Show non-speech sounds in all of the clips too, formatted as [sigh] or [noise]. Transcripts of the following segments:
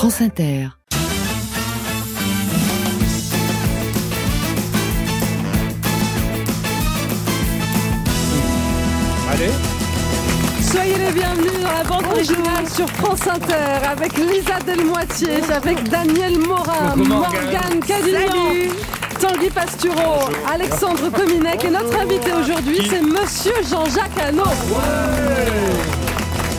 France Inter. Allez. Soyez les bienvenus dans la bande originale sur France Inter avec Lisa Delmoitier, avec Daniel Morin, Morgane. Cadignan, Tanguy Pastureau, Alexandre Cominec et notre invité aujourd'hui c'est Monsieur Jean-Jacques Hano.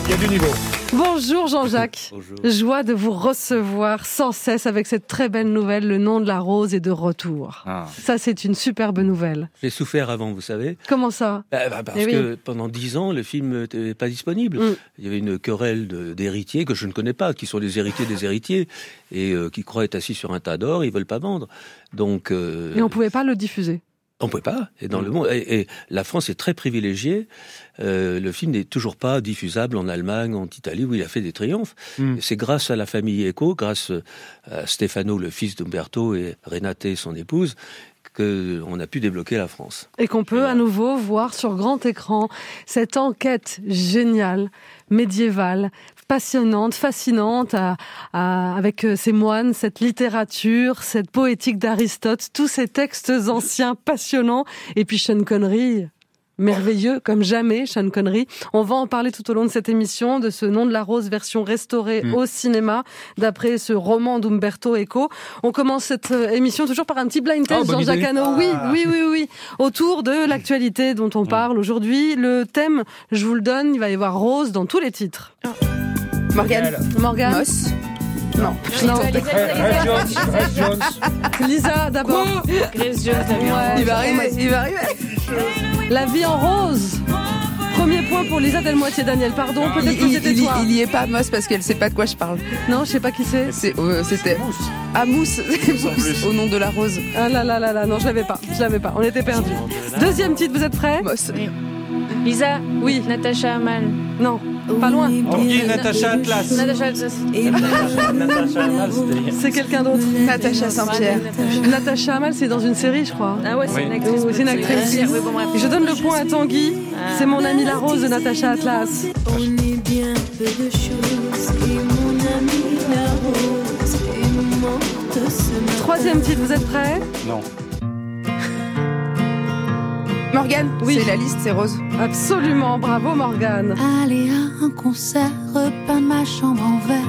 Il y a du niveau. Bonjour Jean-Jacques. [laughs] Bonjour. Joie de vous recevoir sans cesse avec cette très belle nouvelle, le nom de la rose est de retour. Ah. Ça c'est une superbe nouvelle. J'ai souffert avant, vous savez. Comment ça? Bah, bah, parce Eh oui. que pendant dix ans, le film n'était pas disponible. Mm. Il y avait une querelle d'héritiers que je ne connais pas, qui sont des héritiers des héritiers, et euh, qui croient être assis sur un tas d'or, ils veulent pas vendre. Donc, euh, Et on pouvait pas le diffuser. On peut pas. Et dans le monde, et, et la France est très privilégiée. Euh, le film n'est toujours pas diffusable en Allemagne, en Italie, où il a fait des triomphes. Mm. C'est grâce à la famille Eco, grâce euh, à Stefano, le fils d'Umberto, et Renate, son épouse, que on a pu débloquer la France. Et qu'on peut à nouveau voir sur grand écran cette enquête géniale, médiévale, passionnante, fascinante, à- à- avec euh, ces moines, cette littérature, cette poétique d'Aristote, tous ces textes anciens passionnants, et puis Sean Connery. Merveilleux, comme jamais, Sean Connery. On va en parler tout au long de cette émission, de ce nom de la rose version restaurée Mm. au cinéma, d'après ce roman d'Umberto Eco. On commence cette euh, émission toujours par un petit blind test, Oh, Jean-Jacques. Hano. Oui, Ah. oui, oui, oui. Autour de l'actualité dont on parle aujourd'hui. Le thème, je vous le donne, il va y avoir rose dans tous les titres. Morgane. Morgane Moss. Non. Non, Jones. Jones. Lisa d'abord. Grace Jones, la vie en Ouais, rose. Il va arriver. Il va arriver. La vie en rose. Premier point pour Lisa Delmoitier. Daniel, pardon, Il, peut-être que c'était toi. il y est pas Moss parce qu'elle sait pas de quoi je parle. Non, je sais pas qui c'est. C'est, euh, c'était Amous [laughs] au nom de la rose. Ah là là là là, non, je l'avais pas. Je l'avais pas. On était perdus. Deuxième titre, vous êtes prêts Moss. Lisa, Oui. Natacha Amal. Non, pas loin. Tanguy, Natacha Atlas. Natacha Atlas. Natacha Atlas, c'était- C'est quelqu'un d'autre. Natacha Saint-Pierre. Natacha Amal, c'est dans une série, je crois. Ah ouais, c'est une actrice. Oh, c'est une actrice. Oui, bon, bref. Je donne le point à Tanguy. Ah. C'est mon ami la rose de Natacha Atlas. On est bien peu de choses et mon ami la rose est morte. Troisième titre, vous êtes prêts? Non. Morgane. Oui. C'est la liste, c'est rose. Absolument, bravo Morgane. Aller à un concert, repeindre ma chambre en vert,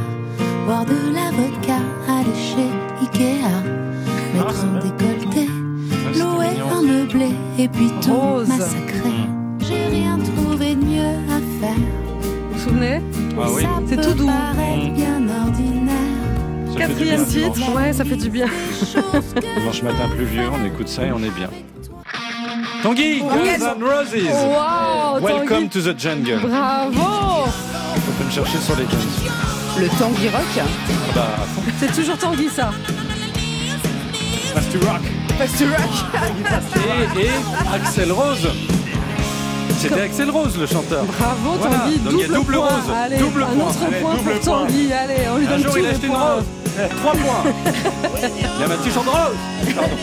boire de la vodka, aller chez Ikea, mettre un décolleté, Ah, louer mignon. un meublé et puis tout Rose. massacrer. J'ai rien trouvé de mieux à faire. Vous vous souvenez Ah oui. C'est tout doux. Mm. bien ordinaire. Quatrième titre, ouais, ça fait du bien. Dimanche matin pluvieux, on écoute ça et on est bien. Tanguy, Guns N' Roses. Wow, Welcome Tanguy. to the jungle. Bravo On peut me chercher sur les Guns. Le Tanguy Rock. Ah bah, à fond. C'est toujours Tanguy ça. Fast to rock. Fast to Rock. Et, et Axel Rose. C'était Axel Rose, le chanteur. Bravo Voilà, Tanguy, donc il y a double point. rose, Allez, double un point. autre Allez, point double pour point. Tanguy. Allez, on lui Un donne jour, tous il a acheté une rose. Eh, Trois points. Il a ma t-shirt rose. Pardon.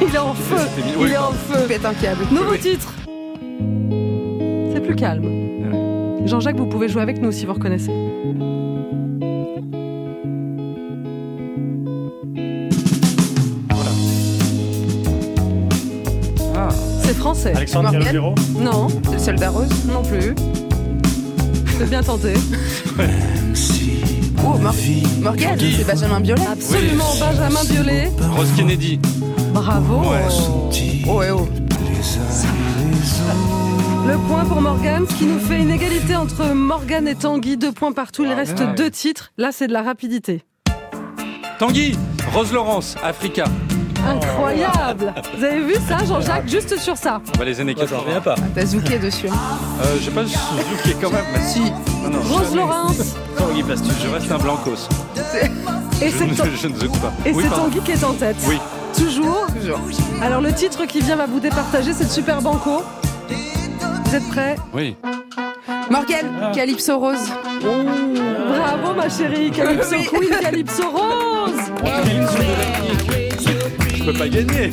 [laughs] Il est en feu. Il oui, est en feu. Pète un câble. Nouveau titre. C'est plus calme. Jean-Jacques, vous pouvez jouer avec nous si vous reconnaissez. Ah. C'est français. Alexandre. Calogero. Non, C'est le soldat rose. non plus. C'est bien tenté. [laughs] Oh, Mor- Morgane. Tanguy. C'est Benjamin Biolay. Absolument, Benjamin Biolay. Rose Kennedy. Bravo. Oh, eh oh. Le point pour Morgane, ce qui nous fait une égalité entre Morgane et Tanguy. Deux points partout. Il Ah, reste ouais. deux titres. Là, c'est de la rapidité. Tanguy, Rose Laurence, Africa. Incroyable. Vous avez vu ça, Jean-Jacques, juste sur ça. Bah, les années Moi, j'en 80. reviens pas. T'as zouké dessus. hein. Euh, j'ai pas Suzuki quand même. Mais Si. Non, non, Rose jamais. Laurence. Tanguy Plastus, je reste un blancos. Et Je je ne pas. et Oui, c'est. Tanguy qui est en tête. Oui. Toujours. Toujours. Alors le titre qui vient va vous départager, c'est le Super Banco. Vous êtes prêts Oui. Morgane. Calypso rose. Bravo ma chérie, Calypso Queen, Calypso Rose. Je peux pas gagner.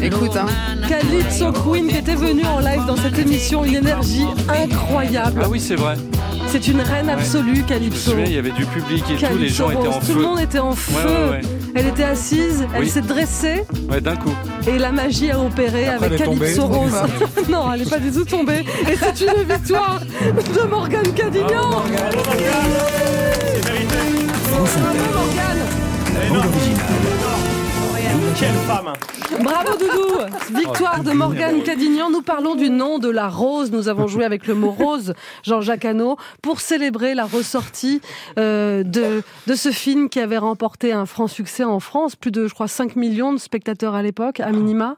Écoute, hein. Calypso Queen qui était venue en live dans cette émission, une énergie incroyable. Ah oui, c'est vrai. C'est une reine absolue, Je me Calypso. souviens, il y avait du public et tout, les Calypso gens étaient en feu. Tout le monde était en feu. ouais, ouais. Elle était assise, elle Oui. s'est dressée Ouais, d'un coup. et la magie a opéré Après, avec. Calypso Rose. [laughs] non, elle n'est pas du tout tombée. Et c'est une victoire de Morgane Cadignan. France Inter. Morgane. Bande originale. Quelle femme Bravo Doudou Victoire de Morgane Cadignan. Nous parlons du nom de la rose. Nous avons joué avec le mot rose, Jean-Jacques Hano, pour célébrer la ressortie euh, de, de ce film qui avait remporté un franc succès en France. Plus de, je crois, 5 millions de spectateurs à l'époque, à minima.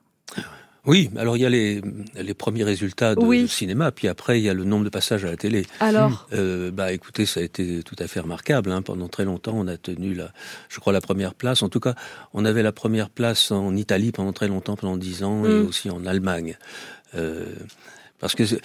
Oui, alors il y a les, les premiers résultats de Oui. cinéma, puis après il y a le nombre de passages à la télé. Alors, Euh, bah écoutez, ça a été tout à fait remarquable. Hein. Pendant très longtemps, on a tenu, la, je crois, la première place. En tout cas, on avait la première place en Italie pendant très longtemps, pendant dix ans, et Mm. aussi en Allemagne. Euh, parce que euh,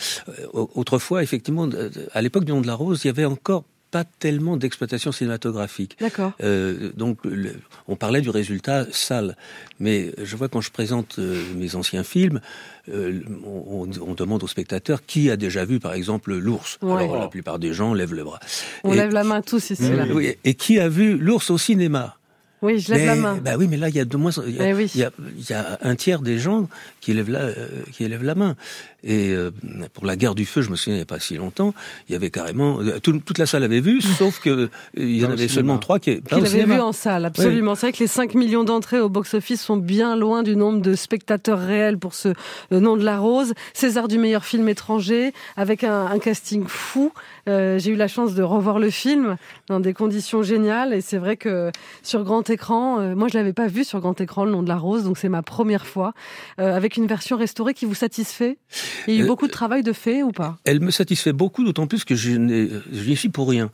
autrefois, effectivement, à l'époque du Nom de la Rose, il y avait encore pas tellement d'exploitation cinématographique. d'accord. Euh, donc, le- on parlait du résultat sale. Mais je vois quand je présente euh, mes anciens films, euh, on, demande aux spectateurs qui a déjà vu, par exemple, l'ours. Ouais. Alors, la plupart des gens lèvent le bras. On Et- lève la main tous ici. Là. Oui, et qui a vu l'ours au cinéma? Oui, je lève mais, la main. Bah oui, mais là, il y a de moins, il y a, Eh oui. il y a- il y a un tiers des gens qui lèvent la, euh, qui élèvent la main. Et euh, pour la guerre du feu, je me souviens, il n'y a pas si longtemps, il y avait carrément euh, tout- toute la salle avait vu, [laughs] sauf que euh, il y en avait seulement trois qui, avait cinéma. vu en salle, absolument. C'est vrai que les 5 millions d'entrées au box-office sont bien loin du nombre de spectateurs réels pour ce nom de la rose. César du meilleur film étranger, avec un, un casting fou. Euh, J'ai eu la chance de revoir le film dans des conditions géniales. Et c'est vrai que sur grand écran, euh, moi je l'avais pas vu sur grand écran, le nom de la rose, donc c'est ma première fois. Avec une version restaurée qui vous satisfait? Il y a eu Euh, beaucoup de travail de fait ou pas? Elle me satisfait beaucoup, d'autant plus que je n'y suis pour rien.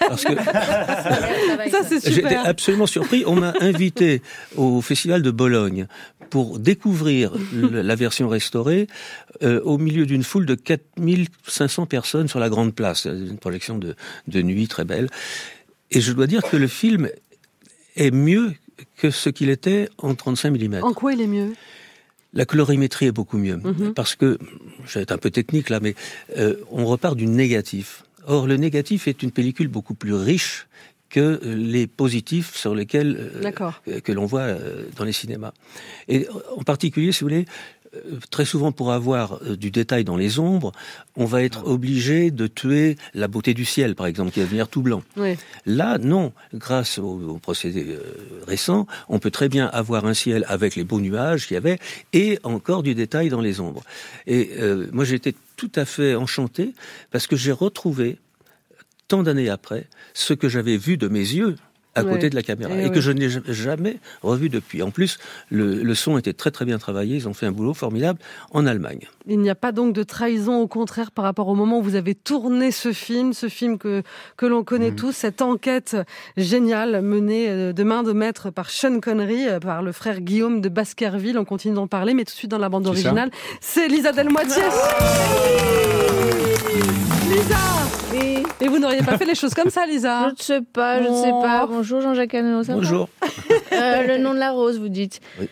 Parce que [laughs] Ça c'est J'étais absolument surpris. On m'a invité au Festival de Bologne pour découvrir le- la version restaurée euh, au milieu d'une foule de 4500 personnes sur la Grande Place. Une projection de, de nuit très belle. Et je dois dire que le film est mieux que ce qu'il était en 35 mm. En quoi il est mieux? La colorimétrie est beaucoup mieux. Mhm. Parce que, je vais être un peu technique là, mais euh, on repart du négatif. Or, le négatif est une pellicule beaucoup plus riche que les positifs sur lesquels euh, euh, que l'on voit euh, dans les cinémas. Et euh, en particulier, si vous voulez, euh, très souvent pour avoir euh, du détail dans les ombres, on va être obligé de tuer la beauté du ciel, par exemple, qui va venir tout blanc. Oui. Là, non. Grâce au, au procédé euh, récent, on peut très bien avoir un ciel avec les beaux nuages qu'il y avait et encore du détail dans les ombres. Et euh, moi, j'étais tout à fait enchanté parce que j'ai retrouvé, tant d'années après, ce que j'avais vu de mes yeux à Ouais. côté de la caméra Eh et que je n'ai ja- jamais revu depuis. En plus, le, le son était très très bien travaillé. Ils ont fait un boulot formidable en Allemagne. Il n'y a pas donc de trahison, au contraire, par rapport au moment où vous avez tourné ce film, ce film que, que l'on connaît Mhm. tous, cette enquête géniale menée euh, de main de maître par Sean Connery, euh, par le frère Guillaume de Baskerville. On continue d'en parler, mais tout de suite dans la bande originale, c'est Lisa Delmoitier. Lisa Et vous n'auriez pas fait les choses comme ça, Lisa Je ne sais pas, je ne sais pas. Oh. Bonjour Jean-Jacques Hano, ça va Bonjour. Euh, le nom de la rose, vous dites. Oui.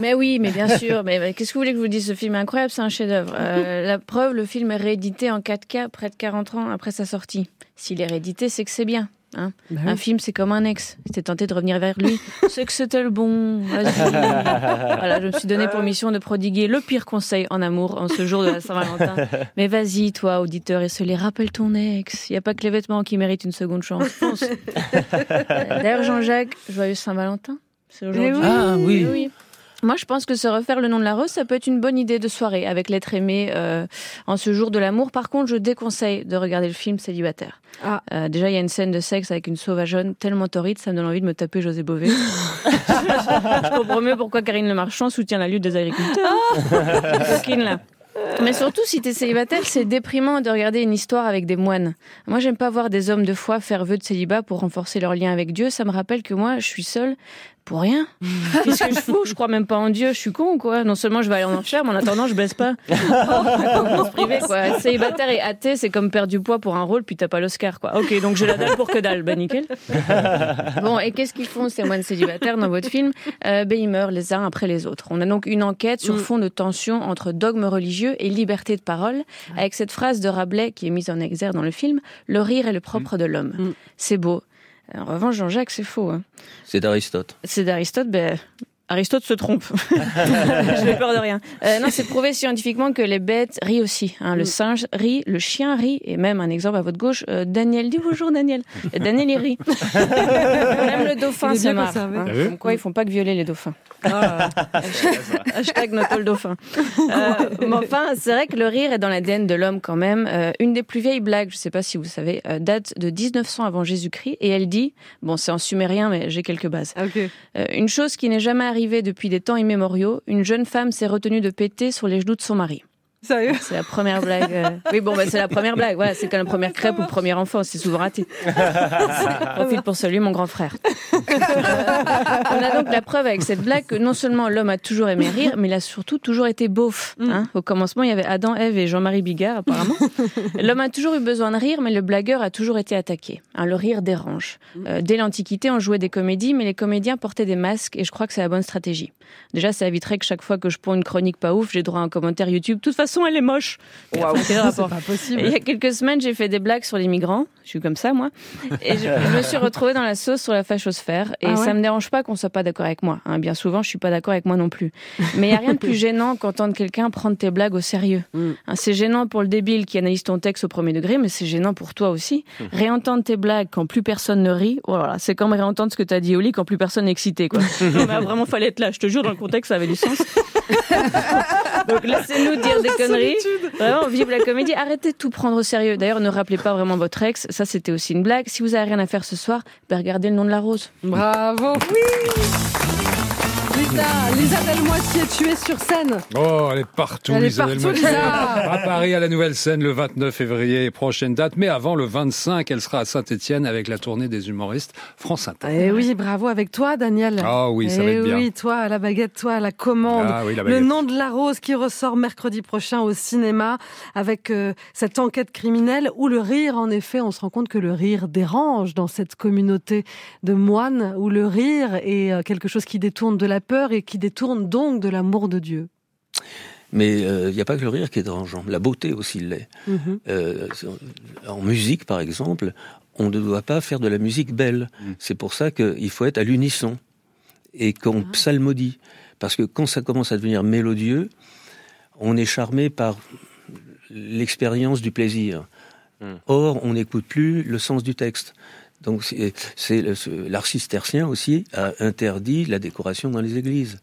Mais oui, mais bien sûr. Mais, mais qu'est-ce que vous voulez que je vous dise? Ce film est incroyable, c'est un chef-d'œuvre. Euh, la preuve, le film est réédité en 4K près de 40 ans après sa sortie. S'il est réédité, c'est que c'est bien. Hein Bah Un film, c'est comme un ex. T'es tenté de revenir vers lui, [laughs] c'est que c'était le bon. Vas-y. [laughs] voilà, je me suis donné pour mission de prodiguer le pire conseil en amour en ce jour de la Saint-Valentin. [laughs] Mais vas-y, toi, auditeur, et se les rappelle ton ex. Il n'y a pas que les vêtements qui méritent une seconde chance. Pense. D'ailleurs, Jean-Jacques, joyeux Saint-Valentin. C'est aujourd'hui. Oui. Ah oui. Oui. Moi, je pense que se refaire le nom de la rose, ça peut être une bonne idée de soirée avec l'être aimé euh, en ce jour de l'amour. Par contre, je déconseille de regarder le film célibataire. Ah. Euh, déjà, il y a une scène de sexe avec une sauvageonne tellement torride, ça me donne envie de me taper José Bové. [laughs] je comprends mieux pourquoi Karine Le Marchand soutient la lutte des agriculteurs. Coquine, là. Mais surtout, si t'es célibataire, c'est déprimant de regarder une histoire avec des moines. Moi, j'aime pas voir des hommes de foi faire vœu de célibat pour renforcer leur lien avec Dieu. Ça me rappelle que moi, je suis seule pour rien. [laughs] Qu'est-ce que je fous? Je crois même pas en Dieu. Je suis con, quoi. Non seulement je vais aller en enfer, mais en attendant, je baisse pas. [laughs] Quoi. Célibataire et athée, c'est comme perdre du poids pour un rôle, puis t'as pas l'Oscar, quoi. Ok, donc j'ai la dalle pour que dalle. Bah, nickel. [laughs] Bon, et qu'est-ce qu'ils font, ces moines célibataires, dans votre film? Euh, ben, Ils meurent les uns après les autres. On a donc une enquête sur Mm. fond de tension entre dogmes religieux et liberté de parole, avec cette phrase de Rabelais qui est mise en exergue dans le film Le rire est le propre de l'homme. Mm. C'est beau. En revanche, Jean-Jacques, c'est faux. hein. C'est d'Aristote. C'est d'Aristote, ben. Aristote se trompe. [laughs] Je n'ai peur de rien. Euh, non, c'est prouvé scientifiquement que les bêtes rient aussi. hein. Le Mm. singe rit, le chien rit, et même un exemple à votre gauche, euh, Daniel dit bonjour Daniel. Et Daniel il rit. [laughs] même le dauphin se marre. hein. Comme quoi ils font pas que violer les dauphins. Ah. [laughs] Hashtag noto le dauphin. Euh, mais enfin, c'est vrai que le rire est dans l'ADN de l'homme quand même. Euh, une des plus vieilles blagues, je sais pas si vous savez, euh, date de 1900 avant Jésus-Christ et elle dit, bon c'est en sumérien mais j'ai quelques bases. Euh, une chose qui n'est jamais arrivée depuis des temps immémoriaux, une jeune femme s'est retenue de péter sur les genoux de son mari. Sérieux C'est la première blague. euh. Oui, bon, bah, c'est la première blague. Voilà, c'est comme la première crêpe ou le premier enfant. C'est souvent raté. [laughs] Profite pour saluer mon grand frère. [laughs] On a donc la preuve avec cette blague que non seulement l'homme a toujours aimé rire, mais il a surtout toujours été beauf. hein. Au commencement, il y avait Adam, Ève et Jean-Marie Bigard, apparemment. [laughs] L'homme a toujours eu besoin de rire, mais le blagueur a toujours été attaqué. Hein, le rire dérange. Euh, dès l'Antiquité, on jouait des comédies, mais les comédiens portaient des masques, et je crois que c'est la bonne stratégie. Déjà, ça éviterait que chaque fois que je prends une chronique pas ouf, j'ai droit à un commentaire YouTube. De toute façon, elle est moche. [laughs] Il y a quelques semaines, j'ai fait des blagues sur les migrants. Je suis comme ça, moi. Et je, je me suis retrouvée dans la sauce sur la fachosphère. Et Ah ouais ça me dérange pas qu'on soit pas d'accord avec moi. hein. Bien souvent, je suis pas d'accord avec moi non plus. Mais il y a rien de plus gênant qu'entendre quelqu'un prendre tes blagues au sérieux. Mm. Hein, c'est gênant pour le débile qui analyse ton texte au premier degré, mais c'est gênant pour toi aussi. Réentendre tes blagues quand plus personne ne rit, voilà, c'est comme réentendre ce que t'as dit au lit quand plus personne n'est excité, quoi. [laughs] Non, mais vraiment, fallait être là. Je te jure, dans le contexte, ça avait du sens. [laughs] Donc laissez-nous dire des conneries. Vraiment, vive la comédie. Arrêtez de tout prendre au sérieux. D'ailleurs, ne rappelez pas vraiment votre ex. Ça, c'était aussi une blague. Si vous avez rien à faire ce soir, ben regardez le nom de la rose. Bravo. Oui. Lisa, Lisa Delmoitier, tu es sur scène. Oh, elle est partout, Elle est Lisa partout, Delmoitier. Lisa. À Paris, à la nouvelle scène, le 29 février, prochaine date. Mais avant, le 25, elle sera à Saint-Etienne avec la tournée des humoristes France Inter. Eh oui, bravo avec toi, Daniel. Ah oui, ça va Eh être bien. oui, toi à la baguette, toi à la commande. Ah oui, la Le nom de la rose qui ressort mercredi prochain au cinéma avec euh, cette enquête criminelle où le rire, en effet, on se rend compte que le rire dérange dans cette communauté de moines où le rire est euh, quelque chose qui détourne de la peur et qui détourne donc de l'amour de Dieu. Mais il n'y a pas que le rire qui est dérangeant, la beauté aussi l'est. Mhm. Euh, en musique, par exemple, on ne doit pas faire de la musique belle. Mm. C'est pour ça qu'il faut être à l'unisson et qu'on psalmodie. Parce que quand ça commence à devenir mélodieux, on est charmé par l'expérience du plaisir. Mm. Or, on n'écoute plus le sens du texte. Donc, c'est l'art cistercien aussi a interdit la décoration dans les églises.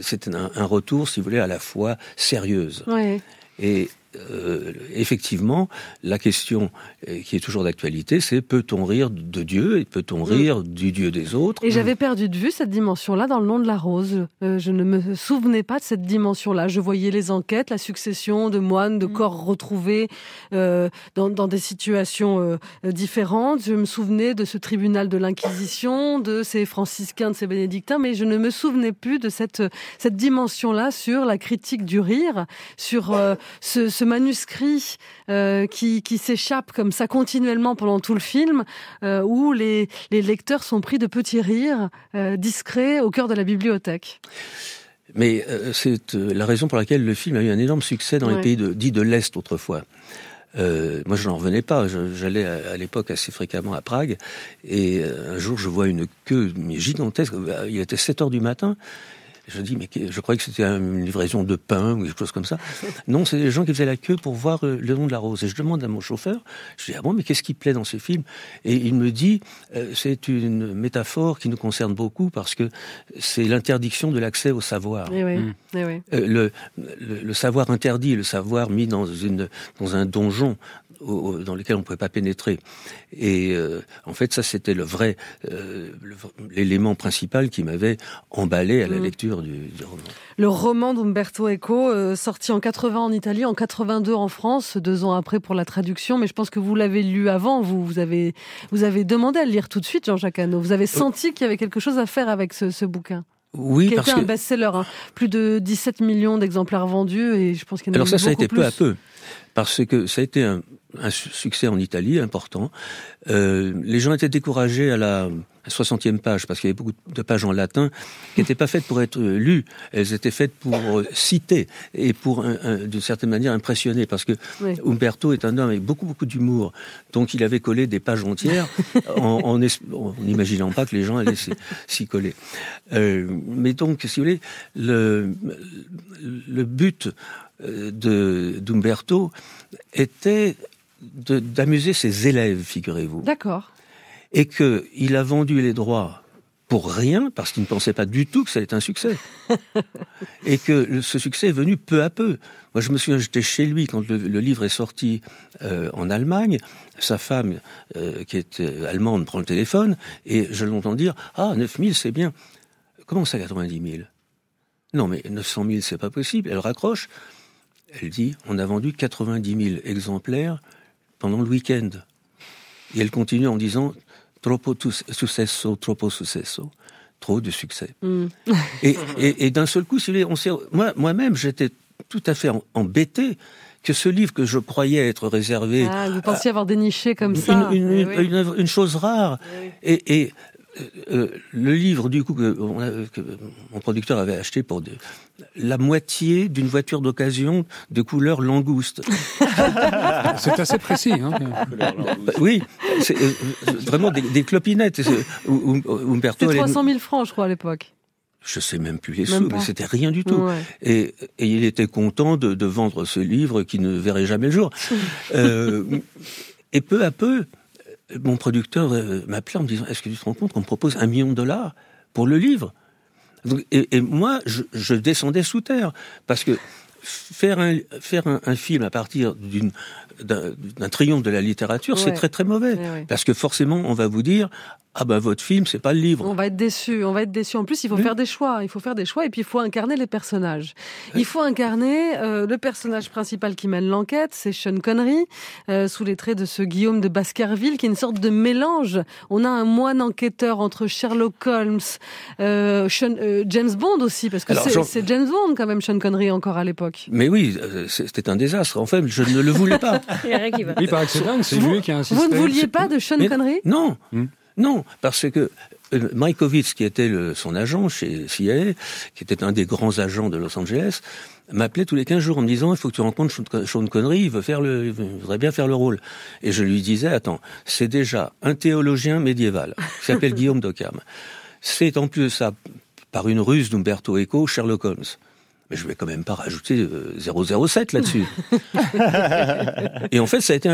C'est un, un retour, si vous voulez, à la foi sérieuse. Ouais. Et euh, effectivement, la question euh, qui est toujours d'actualité, c'est peut-on rire de Dieu et peut-on rire du Dieu des autres Et j'avais perdu de vue cette dimension-là dans le nom de la rose. Euh, je ne me souvenais pas de cette dimension-là. Je voyais les enquêtes, la succession de moines, de corps retrouvés euh, dans, dans des situations différentes. Je me souvenais de ce tribunal de l'Inquisition, de ces franciscains, de ces bénédictins, mais je ne me souvenais plus de cette, cette dimension-là sur la critique du rire, sur euh, ce, ce manuscrit euh, qui, qui s'échappe comme ça continuellement pendant tout le film, euh, où les, les lecteurs sont pris de petits rires euh, discrets au cœur de la bibliothèque. Mais c'est la raison pour laquelle le film a eu un énorme succès dans Ouais. les pays de, dits de l'Est autrefois. Euh, moi, je n'en revenais pas. J'allais à, à l'époque assez fréquemment à Prague, et un jour, je vois une queue gigantesque. Il était 7 heures du matin. Je dis, mais je croyais que c'était une livraison de pain ou quelque chose comme ça. [laughs] Non, c'est des gens qui faisaient la queue pour voir euh, le nom de la rose. Et je demande à mon chauffeur, je dis, ah bon, mais qu'est-ce qui plaît dans ce film? Et il me dit, euh, c'est une métaphore qui nous concerne beaucoup parce que c'est l'interdiction de l'accès au savoir. Eh oui, Mm. eh oui. Euh, le, le, le savoir interdit, le savoir mis dans, une, dans un donjon au- dans lequel on ne pouvait pas pénétrer. Et euh, en fait, ça, c'était le vrai, euh, l'élément principal qui m'avait emballé à la Mm. lecture du, du roman. Le roman d'Umberto Eco, euh, sorti en 80 en Italie, en 82 en France, deux ans après pour la traduction. Mais je pense que vous l'avez lu avant. Vous, vous avez, vous avez demandé à le lire tout de suite, Jean-Jacques Hano. Vous avez senti qu'il y avait quelque chose à faire avec ce, ce bouquin, Oui, qui a parce été un que best-seller. hein. Plus de 17 millions d'exemplaires vendus, et je pense qu'il y en a alors ça, ça a été peu à peu, parce que ça a été un, un su- succès en Italie important. Euh, les gens étaient découragés à la 60e page, parce qu'il y avait beaucoup de pages en latin, qui n'étaient pas faites pour être lues, elles étaient faites pour euh, citer et pour, d'une certaine manière, impressionner, parce que Umberto est un homme avec beaucoup, beaucoup d'humour, donc il avait collé des pages entières [laughs] en, n'imaginant pas que les gens allaient s'y coller. Euh, mais donc, si vous voulez, le, le but euh, d'Umberto était d'amuser ses élèves, figurez-vous. D'accord et qu'il a vendu les droits pour rien, parce qu'il ne pensait pas du tout que ça allait être un succès. [laughs] et que ce succès est venu peu à peu. Moi, je me souviens, j'étais chez lui quand le, livre est sorti euh, en Allemagne. Sa femme, euh, qui est euh, allemande, prend le téléphone et je l'entends dire Ah, 9000, c'est bien. Comment ça, 90 000 Non, mais 900 000, c'est pas possible. Elle raccroche. Elle dit On a vendu 90 000 exemplaires pendant le week-end. Et elle continue en disant troppo successo, troppo successo, trop de succès. Mm. Et, d'un seul coup, on moi, moi-même, j'étais tout à fait embêté que ce livre que je croyais être réservé. Ah, vous pensiez avoir déniché comme ça. Une, une, chose rare. Et, et euh, euh, le livre, du coup, que, mon producteur avait acheté pour la moitié d'une voiture d'occasion de couleur langouste. [laughs] c'est assez précis. Hein bah, oui, c'est euh, vraiment des, clopinettes. C'était 300 000 francs, je crois, à l'époque. Je sais même plus les sous, mais c'était rien du tout. Et, il était content de, vendre ce livre qui ne verrait jamais le jour. [laughs] et peu à peu, mon producteur euh, m'appelait en me disant Est-ce que tu te rends compte qu'on me propose un million de dollars pour le livre? Et, moi, je, descendais sous terre parce que faire un, faire un film à partir d'une d'un triomphe de la littérature, c'est très très mauvais. Parce que forcément, on va vous dire ah ben votre film, c'est pas le livre. On va être déçu, on va être déçu. En plus, il faut faire des choix, il faut faire des choix et puis il faut incarner les personnages. Il faut incarner euh, le personnage principal qui mène l'enquête, c'est Sean Connery, euh, sous les traits de ce Guillaume de Baskerville, qui est une sorte de mélange. On a un moine enquêteur entre Sherlock Holmes, euh, James Bond aussi, parce que c'est James Bond quand même, Sean Connery encore à l'époque. Mais oui, c'était un désastre. En fait, je ne le voulais pas. [laughs] Oui, par accident, c'est lui qui a insisté. Vous ne vouliez pas de Sean Connery? Non. Hmm. Non, parce que euh, Mykovitz, qui était son agent chez CIA, qui était un des grands agents de Los Angeles, m'appelait tous les 15 jours en me disant il faut que tu rencontres Sean Connery, il veut faire le, il voudrait bien faire le rôle. Et je lui disais attends, c'est déjà un théologien médiéval qui s'appelle [laughs] Guillaume d'Occam. C'est en plus de ça, par une ruse d'Umberto Eco, Sherlock Holmes mais je vais quand même pas rajouter 007 euh, là-dessus. [laughs] et en fait, ça a été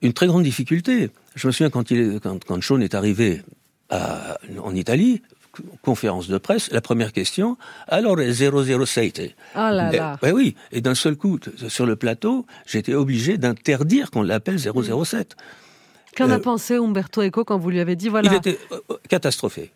une très grande difficulté. Je me souviens quand, il, quand, quand Sean est arrivé à, en Italie, conférence de presse, la première question, alors 007. Ah là là. Et, oui, et d'un seul coup, sur le plateau, j'étais obligé d'interdire qu'on l'appelle 007. Qu'en a euh, pensé Umberto Eco quand vous lui avez dit voilà Il était euh, catastrophé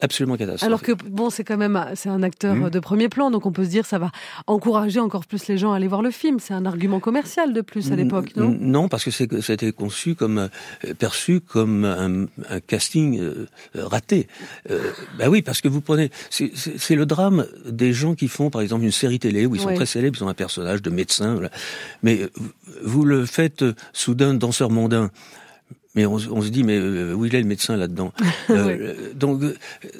absolument catastrophique. Alors que bon, c'est quand même c'est un acteur mmh. de premier plan, donc on peut se dire ça va encourager encore plus les gens à aller voir le film. C'est un argument commercial de plus à l'époque, non? Non, parce que ça a été conçu comme euh, perçu comme un, casting euh, raté. Euh, bah oui, parce que vous prenez, c'est le drame des gens qui font par exemple une série télé où ils sont très célèbres, ils ont un personnage de médecin, mais vous le faites soudain danseur mondain. Mais on, se dit, mais euh, où il est le médecin là-dedans? [laughs] Euh, Donc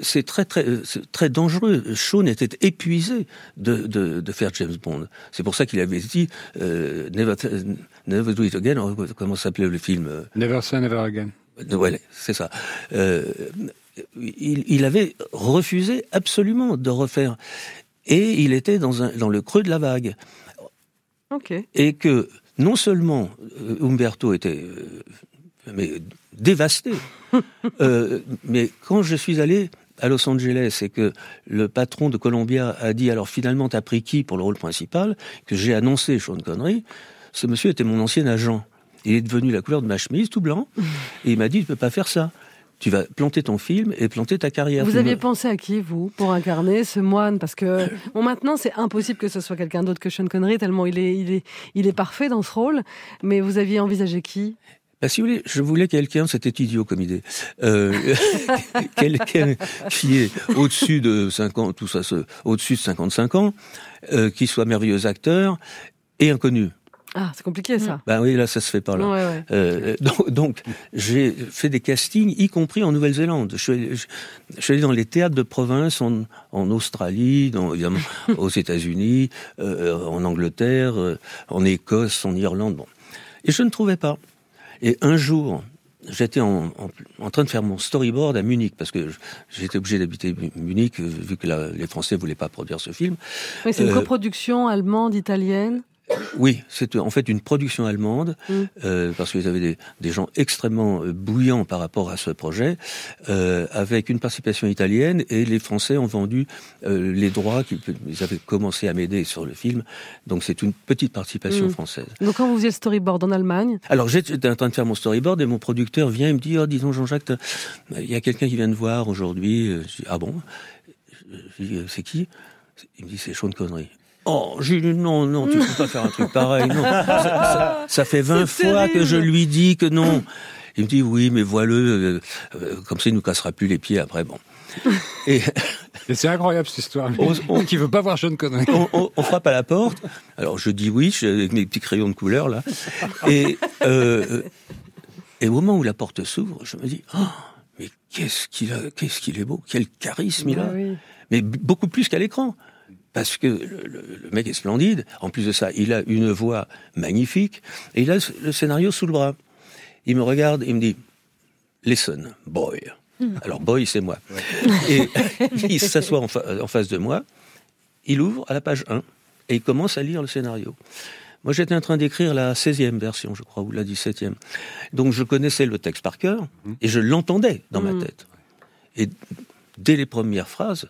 c'est très très très dangereux. Sean était épuisé de, de, de faire James Bond. C'est pour ça qu'il avait dit euh, Never, Never Do It Again. Comment s'appelait le film Never Say Never Again. Ouais, c'est ça. il, il, avait refusé absolument de refaire, et il était dans un dans le creux de la vague. Ok. Et que non seulement Umberto était mais dévasté. [laughs] euh, mais quand je suis allé à Los Angeles et que le patron de Columbia a dit alors finalement t'as pris qui pour le rôle principal, que j'ai annoncé Sean Connery, ce monsieur était mon ancien agent. Il est devenu la couleur de ma chemise, tout blanc, [laughs] et il m'a dit tu peux pas faire ça. Tu vas planter ton film et planter ta carrière. Vous aviez pensé à qui, vous, pour incarner ce moine? Parce que [coughs] bon, maintenant, c'est impossible que ce soit quelqu'un d'autre que Sean Connery, tellement il est, il, est, il est parfait dans ce rôle. Mais vous aviez envisagé qui? Bah, si vous voulez, je voulais quelqu'un, c'était idiot comme idée, euh, [laughs] quelqu'un qui est au-dessus de 50, tout ça, au-dessus de 55 ans, euh, qui soit merveilleux acteur et inconnu. Ah, c'est compliqué ça. Ben oui, là, ça se fait pas là. Ouais, ouais. Euh, donc, donc, j'ai fait des castings, y compris en Nouvelle-Zélande. Je, suis allé- je- je suis allé dans les théâtres de province en, en Australie, dans, évidemment [laughs] aux États-Unis, euh, en Angleterre, euh, en Écosse, en Irlande. Bon. Et je ne trouvais pas. Et un jour, j'étais en, en, en train de faire mon storyboard à Munich, parce que j'étais obligé d'habiter Mu- Munich, euh, vu que la- les Français voulaient pas produire ce film. Oui, c'est une Euh, coproduction allemande, italienne. Oui, c'est en fait une production allemande, Mm. euh, parce qu'ils avaient des, des gens extrêmement euh, bouillants par rapport à ce projet, euh, avec une participation italienne, et les Français ont vendu euh, les droits, qu'ils ils avaient commencé à m'aider sur le film, donc c'est une petite participation Mm. française. Donc quand vous faisiez le storyboard en Allemagne, Alors j'étais en train de faire mon storyboard, et mon producteur vient et me dit, oh, disons Jean-Jacques, il y a quelqu'un qui vient de voir aujourd'hui, je dis, ah bon c'est qui? Il me dit, c'est Sean Connery. Oh, j'ai dit, non, non, tu peux pas faire un truc pareil, non. [laughs] Ça, ça- ça fait 20 C'est fois que je lui dis que non. Il me dit, oui, mais voilà, euh, euh, comme ça, il nous cassera plus les pieds après, bon. Et [laughs] Et c'est incroyable cette histoire. On- on- [laughs] Qui veut pas voir Sean Connery. on, on- on frappe à la porte. Alors je dis oui, je- avec mes petits crayons de couleur là. Et, euh, et au moment où la porte s'ouvre, je me dis, oh, mais qu'est-ce qu'il a, qu'est-ce qu'il est beau, quel charisme il a. Ah oui. Mais beaucoup plus qu'à l'écran. Parce que le, le- le mec est splendide. En plus de ça, il a une voix magnifique. Et il a le, scénario sous le bras. Il me regarde il me dit, listen, boy. Alors, boy, c'est moi. Et [laughs] il s'assoit en, fa- en face de moi. Il ouvre à la page 1 et il commence à lire le scénario. Moi, j'étais en train d'écrire la 16e version, je crois, ou la 17e. Donc, je connaissais le texte par cœur et je l'entendais dans ma tête. Et dès les premières phrases,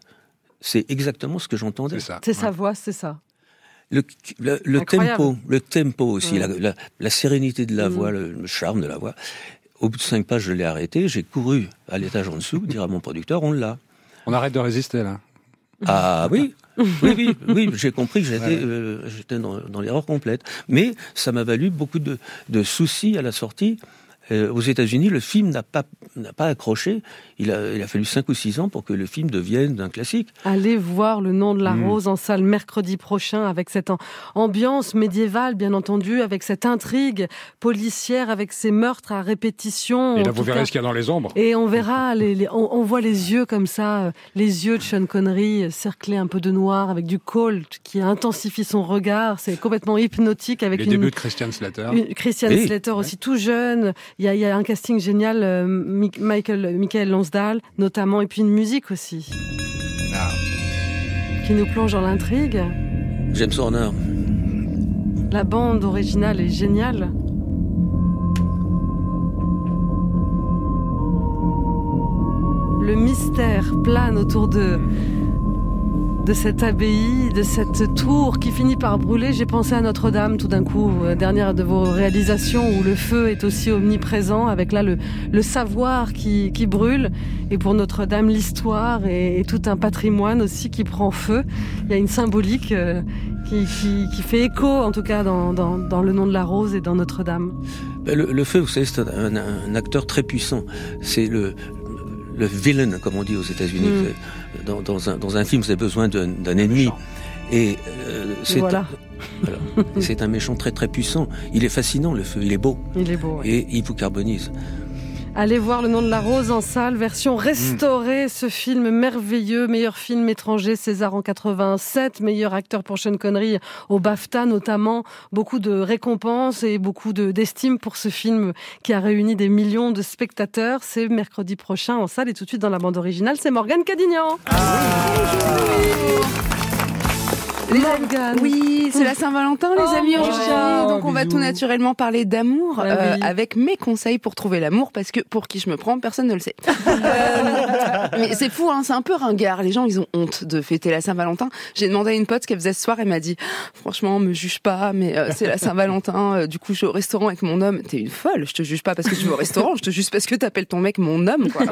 c'est exactement ce que j'entendais. C'est ça. c'est sa voix, c'est ça. Le, le, le Incroyable. tempo, le tempo aussi, Ouais. la, la- la sérénité de la voix, le, le charme de la voix. Au bout de cinq pages, je l'ai arrêté. J'ai couru à l'étage en dessous, dire à mon producteur, on l'a. On arrête de résister là. Ah [laughs] oui, oui, oui, oui, j'ai compris que j'étais, euh, dans, dans l'erreur complète. Mais ça m'a valu beaucoup de, de soucis à la sortie. Euh, aux États-Unis, le film n'a pas n'a pas accroché. Il a, il a fallu cinq ou six ans pour que le film devienne un classique. Allez voir le nom de la Mm. rose en salle mercredi prochain avec cette am- ambiance médiévale, bien entendu, avec cette intrigue policière, avec ces meurtres à répétition. Et là, vous verrez cas. ce qu'il y a dans les ombres. Et on verra, les, les- on, on voit les yeux comme ça, euh, les yeux de Sean Connery euh, cerclés un peu de noir avec du colt qui intensifie son regard. C'est complètement hypnotique avec Les une, débuts de Christian Slater. une- Christian Oui. Slater aussi tout jeune. Il y a, il y a un casting génial, euh, Mi- Michael, Michael Lonsdale notamment, et puis une musique aussi Ah. qui nous plonge dans l'intrigue. James Horner. La bande originale est géniale. Le mystère plane autour de, de cette abbaye, de cette tour qui finit par brûler. J'ai pensé à Notre-Dame tout d'un coup, euh, dernière de vos réalisations où le feu est aussi omniprésent, avec là le, le savoir qui, qui brûle. Et pour Notre-Dame, l'histoire et, et tout un patrimoine aussi qui prend feu. Il y a une symbolique euh, qui, qui, qui fait écho, en tout cas, dans, dans, dans le nom de la rose et dans Notre-Dame. Ben, Le, le feu, vous savez, c'est un, un acteur très puissant. C'est le, le villain, comme on dit aux États-Unis. Mm. Dans, dans, un, dans un film, vous avez besoin d'un ennemi. Et euh, c'est voilà. voilà. c'est un méchant très très puissant. Il est fascinant, le feu. Il est beau. Il est beau. ouais. Et il vous carbonise. Allez voir Le nom de la rose en salle, version restaurée, ce film merveilleux, meilleur film étranger, César en 87, meilleur acteur pour Sean Connery au BAFTA notamment, beaucoup de récompenses et beaucoup de- d'estime pour ce film qui a réuni des millions de spectateurs. C'est mercredi prochain en salle et tout de suite dans la bande originale, c'est Morgane Cadignan. Oui, c'est la Saint-Valentin, les Oh, amis, aujourd'hui. Dieu. Donc, on va bisous. tout naturellement parler d'amour Bah euh, oui. avec mes conseils pour trouver l'amour, parce que pour qui je me prends, personne ne le sait. [laughs] Euh, mais c'est fou, hein, c'est un peu ringard. Les gens, ils ont honte de fêter la Saint-Valentin. J'ai demandé à une pote ce qu'elle faisait ce soir. Elle m'a dit, franchement, me juge pas, mais euh, c'est la Saint-Valentin. Euh, du coup, je suis au restaurant avec mon homme. T'es une folle. Je te juge pas parce que tu vas au restaurant. Je te juge parce que t'appelles ton mec mon homme. Quoi.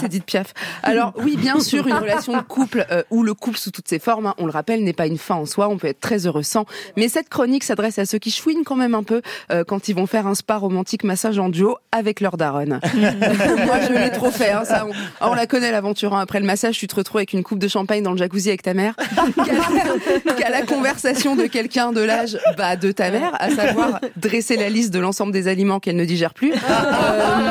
C'est dit Piaf. Alors oui, bien sûr, une relation de couple euh, ou le couple sous toutes ses formes. hein, on le rappelle. N'est pas une fin en soi. On peut être très heureux sans. Mais cette chronique s'adresse à ceux qui chouinent quand même un peu euh, quand ils vont faire un spa romantique massage en duo avec leur daronne. [laughs] Moi, je l'ai trop fait. Hein, ça, on, on la connaît l'aventure. hein. Après le massage, tu te retrouves avec une coupe de champagne dans le jacuzzi avec ta mère. [laughs] Qu'à- la conversation de quelqu'un de l'âge bah, de ta mère, à savoir dresser la liste de l'ensemble des aliments qu'elle ne digère plus. Euh,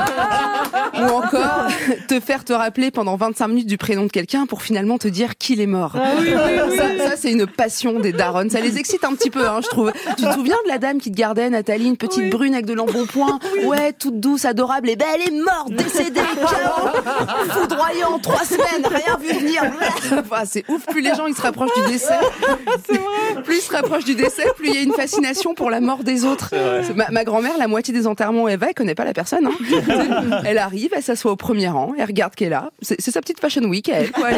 ou encore te faire te rappeler pendant 25 minutes du prénom de quelqu'un pour finalement te dire qu'il est mort. Ça, ça, c'est une passion des daronnes. Ça les excite un petit peu, hein, je trouve. Tu te souviens de la dame qui te gardait, Nathalie, une petite brune avec de l'embonpoint [laughs] Ouais, toute douce, adorable. Et ben, elle est morte, décédée, [laughs] KO, foudroyant, trois semaines, rien vu venir. [laughs] Enfin, c'est ouf. Plus les gens ils se rapprochent du décès, plus ils se rapprochent du décès, plus il y a une fascination pour la mort des autres. Ma, ma grand-mère, la moitié des enterrements elle va, elle connaît pas la personne. Hein. Elle arrive, elle s'assoit au premier rang, elle regarde qu'elle est là. C'est sa petite fashion week, elle, quoi.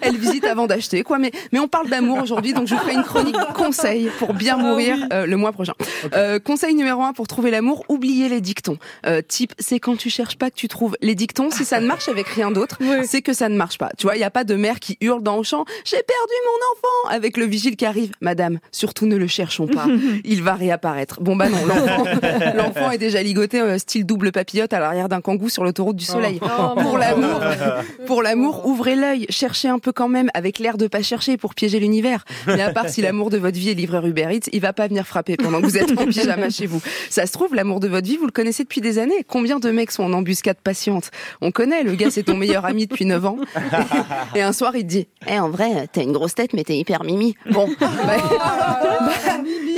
Elle visite avant d'acheter, quoi. Mais, mais on parle d'amour aujourd'hui, donc je vous ferai une chronique [laughs] conseil pour bien mourir euh, le mois prochain. Euh, conseil numéro un pour trouver l'amour, oubliez les dictons. Euh, type, c'est quand tu cherches pas que tu trouves les dictons. Si ça ne marche avec rien d'autre, c'est que ça ne marche pas. Tu vois, il y a pas de mère qui hurle dans le champ, j'ai perdu mon enfant, avec le vigile qui arrive. Madame, surtout ne le cherchons pas. [laughs] Il va réapparaître. Bon bah non, l'enfant, [laughs] est déjà ligoté style double papillote à l'arrière d'un kangou sur l'autoroute du soleil. pour l'amour, pour l'amour, ouvrez l'œil, cherchez un peu quand même avec l'air de pas chercher pour piéger l'univers. Mais à part si [laughs] l'amour de votre vie est livreur Uber Eats, il va pas venir frapper pendant que vous êtes en pyjama chez vous. Ça se trouve, l'amour de votre vie, vous le connaissez depuis des années. Combien de mecs sont en embuscade patiente? On connaît, le gars c'est ton meilleur ami depuis 9 ans. Et un soir, il te dit, eh, en vrai, t'as une grosse tête, mais t'es hyper mimi. Bon, [laughs] bah, bah,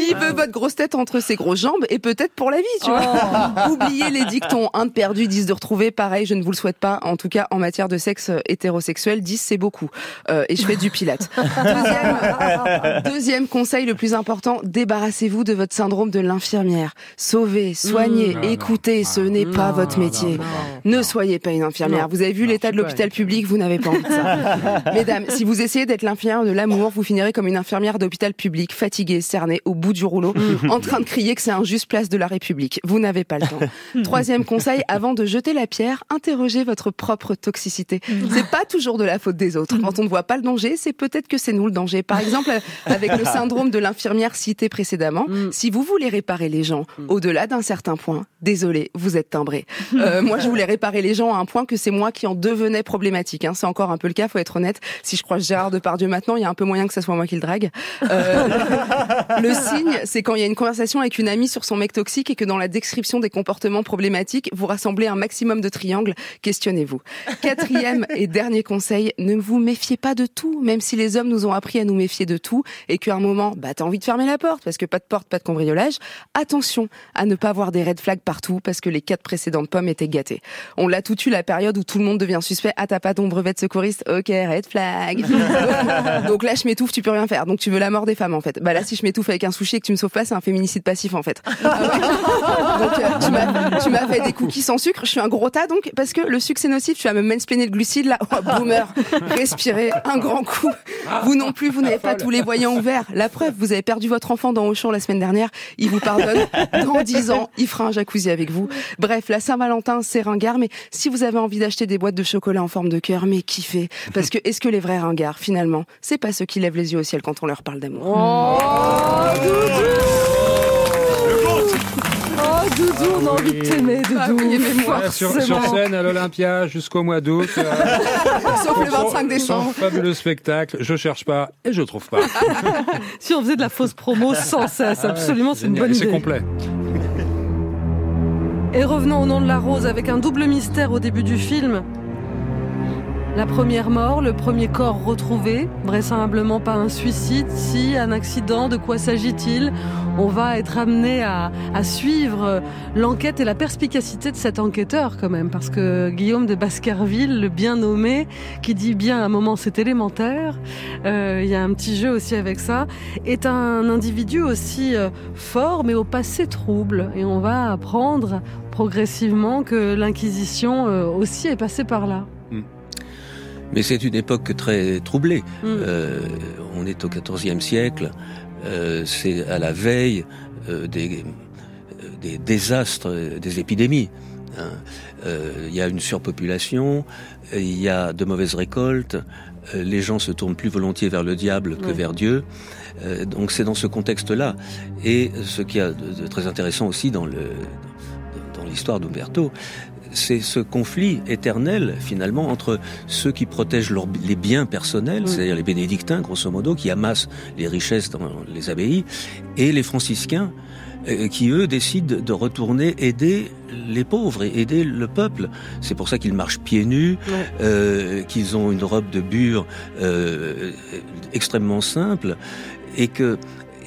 il veut votre grosse tête entre ses grosses jambes et peut-être pour la vie, tu vois. Oubliez les dictons, un de perdu, 10 de retrouvé. Pareil, je ne vous le souhaite pas. En tout cas, en matière de sexe hétérosexuel, 10 c'est beaucoup. Euh, et je fais du pilate. Deuxième, deuxième conseil le plus important, débarrassez-vous de votre syndrome de l'infirmière. Sauvez, soignez, Mmh. Non, écoutez, ce n'est pas votre métier. Ne soyez pas une infirmière. Vous avez vu l'état de l'hôpital public, vous n'avez pas envie de ça. [laughs] Mesdames, si vous essayez d'être l'infirmière de l'amour, vous finirez comme une infirmière d'hôpital public, fatiguée, cernée, au bout du rouleau, en train de crier que c'est un juste place de la République. Vous n'avez pas le temps. Troisième conseil, avant de jeter la pierre, interrogez votre propre toxicité. C'est pas toujours de la faute des autres. Quand on ne voit pas le danger, c'est peut-être que c'est nous le danger. Par exemple, [laughs] avec le syndrome de l'infirmière cité précédemment, si vous voulez réparer les gens au-delà d'un certain point, désolé, vous êtes timbré. Euh, [laughs] moi, je voulais réparer les gens à un point que c'est moi qui en devenais problématique. Hein. C'est encore un peu le cas, faut être honnête. Si je croise Gérard Depardieu maintenant, il y a un peu moyen que ce soit moi qui le drague. Euh, [laughs] le signe, c'est quand il y a une conversation avec une amie sur son mec toxique et que dans la description des comportements problématiques, vous rassemblez un maximum de triangles. Questionnez-vous. Quatrième et dernier conseil, ne vous méfiez pas de tout, même si les hommes nous ont appris à nous méfier de tout et qu'à un moment, bah, t'as envie de fermer la porte parce que pas de porte, pas de cambriolage. Attention à ne pas voir des red flags partout parce que les quatre précédentes pommes étaient gâtées. On l'a tout eu la période où tout le monde devient suspect. Ah, t'as pas ton brevet de secouriste? Ok, red flag. [laughs] Donc là, je m'étouffe, tu peux rien faire. Donc tu veux la mort des femmes, en fait. Bah là, si je m'étouffe avec un sushi et que tu me sauves pas, c'est un féminicide passif, en fait. [laughs] Donc euh, tu m'as- tu m'as fait des cookies sans sucre. Je suis un gros tas, donc, parce que le sucre c'est nocif. Tu vas me mansplainer le glucide, là. Oh, boomer. Respirez un grand coup. Vous non plus, vous n'avez pas tous les voyants ouverts. La preuve, vous avez perdu votre enfant dans Auchan la semaine dernière. Il vous pardonne. Dans 10 ans, il fera un jacuzzi avec vous. Bref, la Saint-Valentin, c'est ringard, mais si vous avez envie d'acheter des boîtes de chocolat en forme de cœur, mais kiffez. Parce que est-ce que les vrais ringards, finalement, c'est pas ceux qui lèvent les yeux au ciel quand on leur parle d'amour? Oh, on a envie de t'aimer, Ah Doudou. Ouais, sur, sur scène à l'Olympia jusqu'au mois d'août. euh, [laughs] Sauf le 25 son décembre. fabuleux spectacle. Je cherche pas et je trouve pas. [laughs] Si on faisait de la fausse promo sans cesse, absolument, c'est une bonne Et C'est idée. complet. Et revenons au nom de la rose avec un double mystère au début du film. La première mort, le premier corps retrouvé, vraisemblablement pas un suicide, si un accident, de quoi s'agit-il? On va être amené à, suivre l'enquête et la perspicacité de cet enquêteur quand même, parce que Guillaume de Baskerville, le bien nommé, qui dit bien à un moment c'est élémentaire, euh, il y a un petit jeu aussi avec ça, est un individu aussi euh, fort mais au passé trouble, et on va apprendre progressivement que l'Inquisition euh, aussi est passée par là. Mais c'est une époque très troublée. Mm. Euh, on est au XIVe siècle. euh, c'est à la veille euh, des, des désastres, des épidémies. hein. Il y a une surpopulation, il y a de mauvaises récoltes, les gens se tournent plus volontiers vers le diable que Ouais. vers Dieu. Donc c'est dans ce contexte-là. Et ce qui de, de très intéressant aussi dans le dans l'histoire d'Umberto, c'est ce conflit éternel finalement entre ceux qui protègent les biens personnels, Oui. c'est-à-dire les bénédictins grosso modo, qui amassent les richesses dans les abbayes, et les franciscains euh, qui eux décident de retourner aider les pauvres et aider le peuple. C'est pour ça qu'ils marchent pieds nus, Ouais. euh, qu'ils ont une robe de bure euh, extrêmement simple et que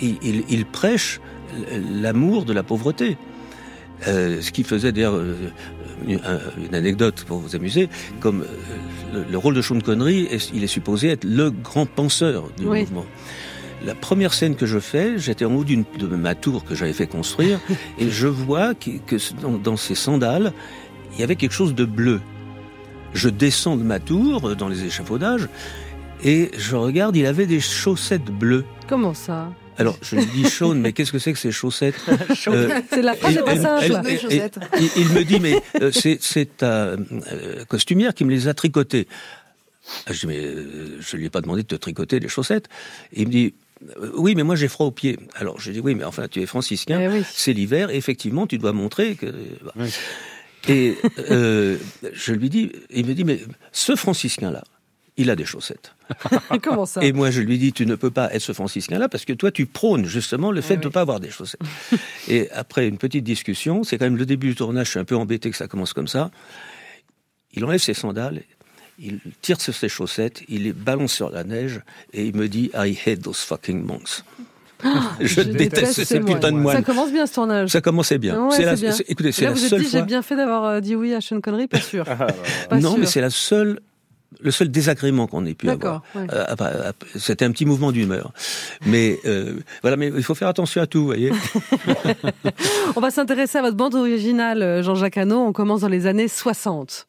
ils, ils- ils prêchent l'amour de la pauvreté. Euh, ce qui faisait d'ailleurs une, un- une anecdote pour vous amuser, comme euh, le, le rôle de Sean Connery, est- il est supposé être le grand penseur du Oui. mouvement. La première scène que je fais, j'étais en haut d'une de ma tour que j'avais fait construire, [laughs] et je vois que, que dans, dans ces sandales, il y avait quelque chose de bleu. Je descends de ma tour euh, dans les échafaudages, et je regarde, il avait des chaussettes bleues. Comment ça? Alors je lui dis Sean, mais qu'est-ce que c'est que ces chaussettes [laughs] Euh, C'est la phrase pas simple. il, il me dit, mais euh, c'est ta euh, costumière qui me les a tricotées. Ah, Je dis, mais je lui ai pas demandé de te tricoter des chaussettes. Et il me dit, oui, mais moi j'ai froid aux pieds. Alors je dis, oui, mais enfin tu es franciscain, Eh oui. c'est l'hiver, effectivement tu dois montrer que... Et je lui dis, il me dit, mais ce franciscain-là, il a des chaussettes. [laughs] Comment ça Et moi, je lui dis, tu ne peux pas être ce franciscain-là parce que toi, tu prônes justement le fait de ne pas avoir des chaussettes. [laughs] et après une petite discussion, c'est quand même le début du tournage, je suis un peu embêté que ça commence comme ça. Il enlève ses sandales, il tire sur ses chaussettes, il les balance sur la neige et il me dit, I hate those fucking monks. [laughs] je, déteste ces putains de Ça moines. commence bien ce tournage. Ça commençait bien. Ouais, c'est la, c'est bien. c'est- écoutez, c'est là, la vous êtes seule dit, j'ai fois. bien fait d'avoir euh, dit oui à Sean Connery, pas sûr. Pas non, sûr. mais c'est la seule, le seul désagrément qu'on ait pu avoir. D'accord. ouais. Euh, ah bah, ah, C'était un petit mouvement d'humeur. Mais euh, voilà, mais il faut faire attention à tout, vous voyez. [laughs] On va s'intéresser à votre bande originale, euh, Jean-Jacques Hano. On commence dans les années 60.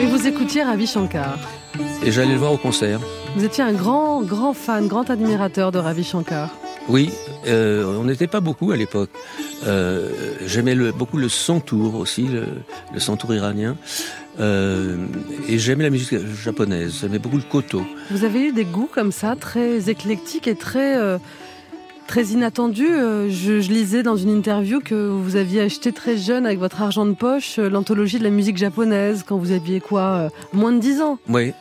Et vous écoutiez Ravi Shankar. Et j'allais le voir au concert. Vous étiez un grand, grand fan, grand admirateur de Ravi Shankar. Oui, euh, on n'était pas beaucoup à l'époque. Euh, J'aimais le- beaucoup le santour aussi, le, le santour iranien. Euh, et j'aimais la musique japonaise. J'aimais beaucoup le koto. Vous avez eu des goûts comme ça, très éclectiques et très, très inattendus. Je, je lisais dans une interview que vous aviez acheté très jeune avec votre argent de poche l'anthologie de la musique japonaise quand vous aviez quoi Moins de 10 ans. Oui.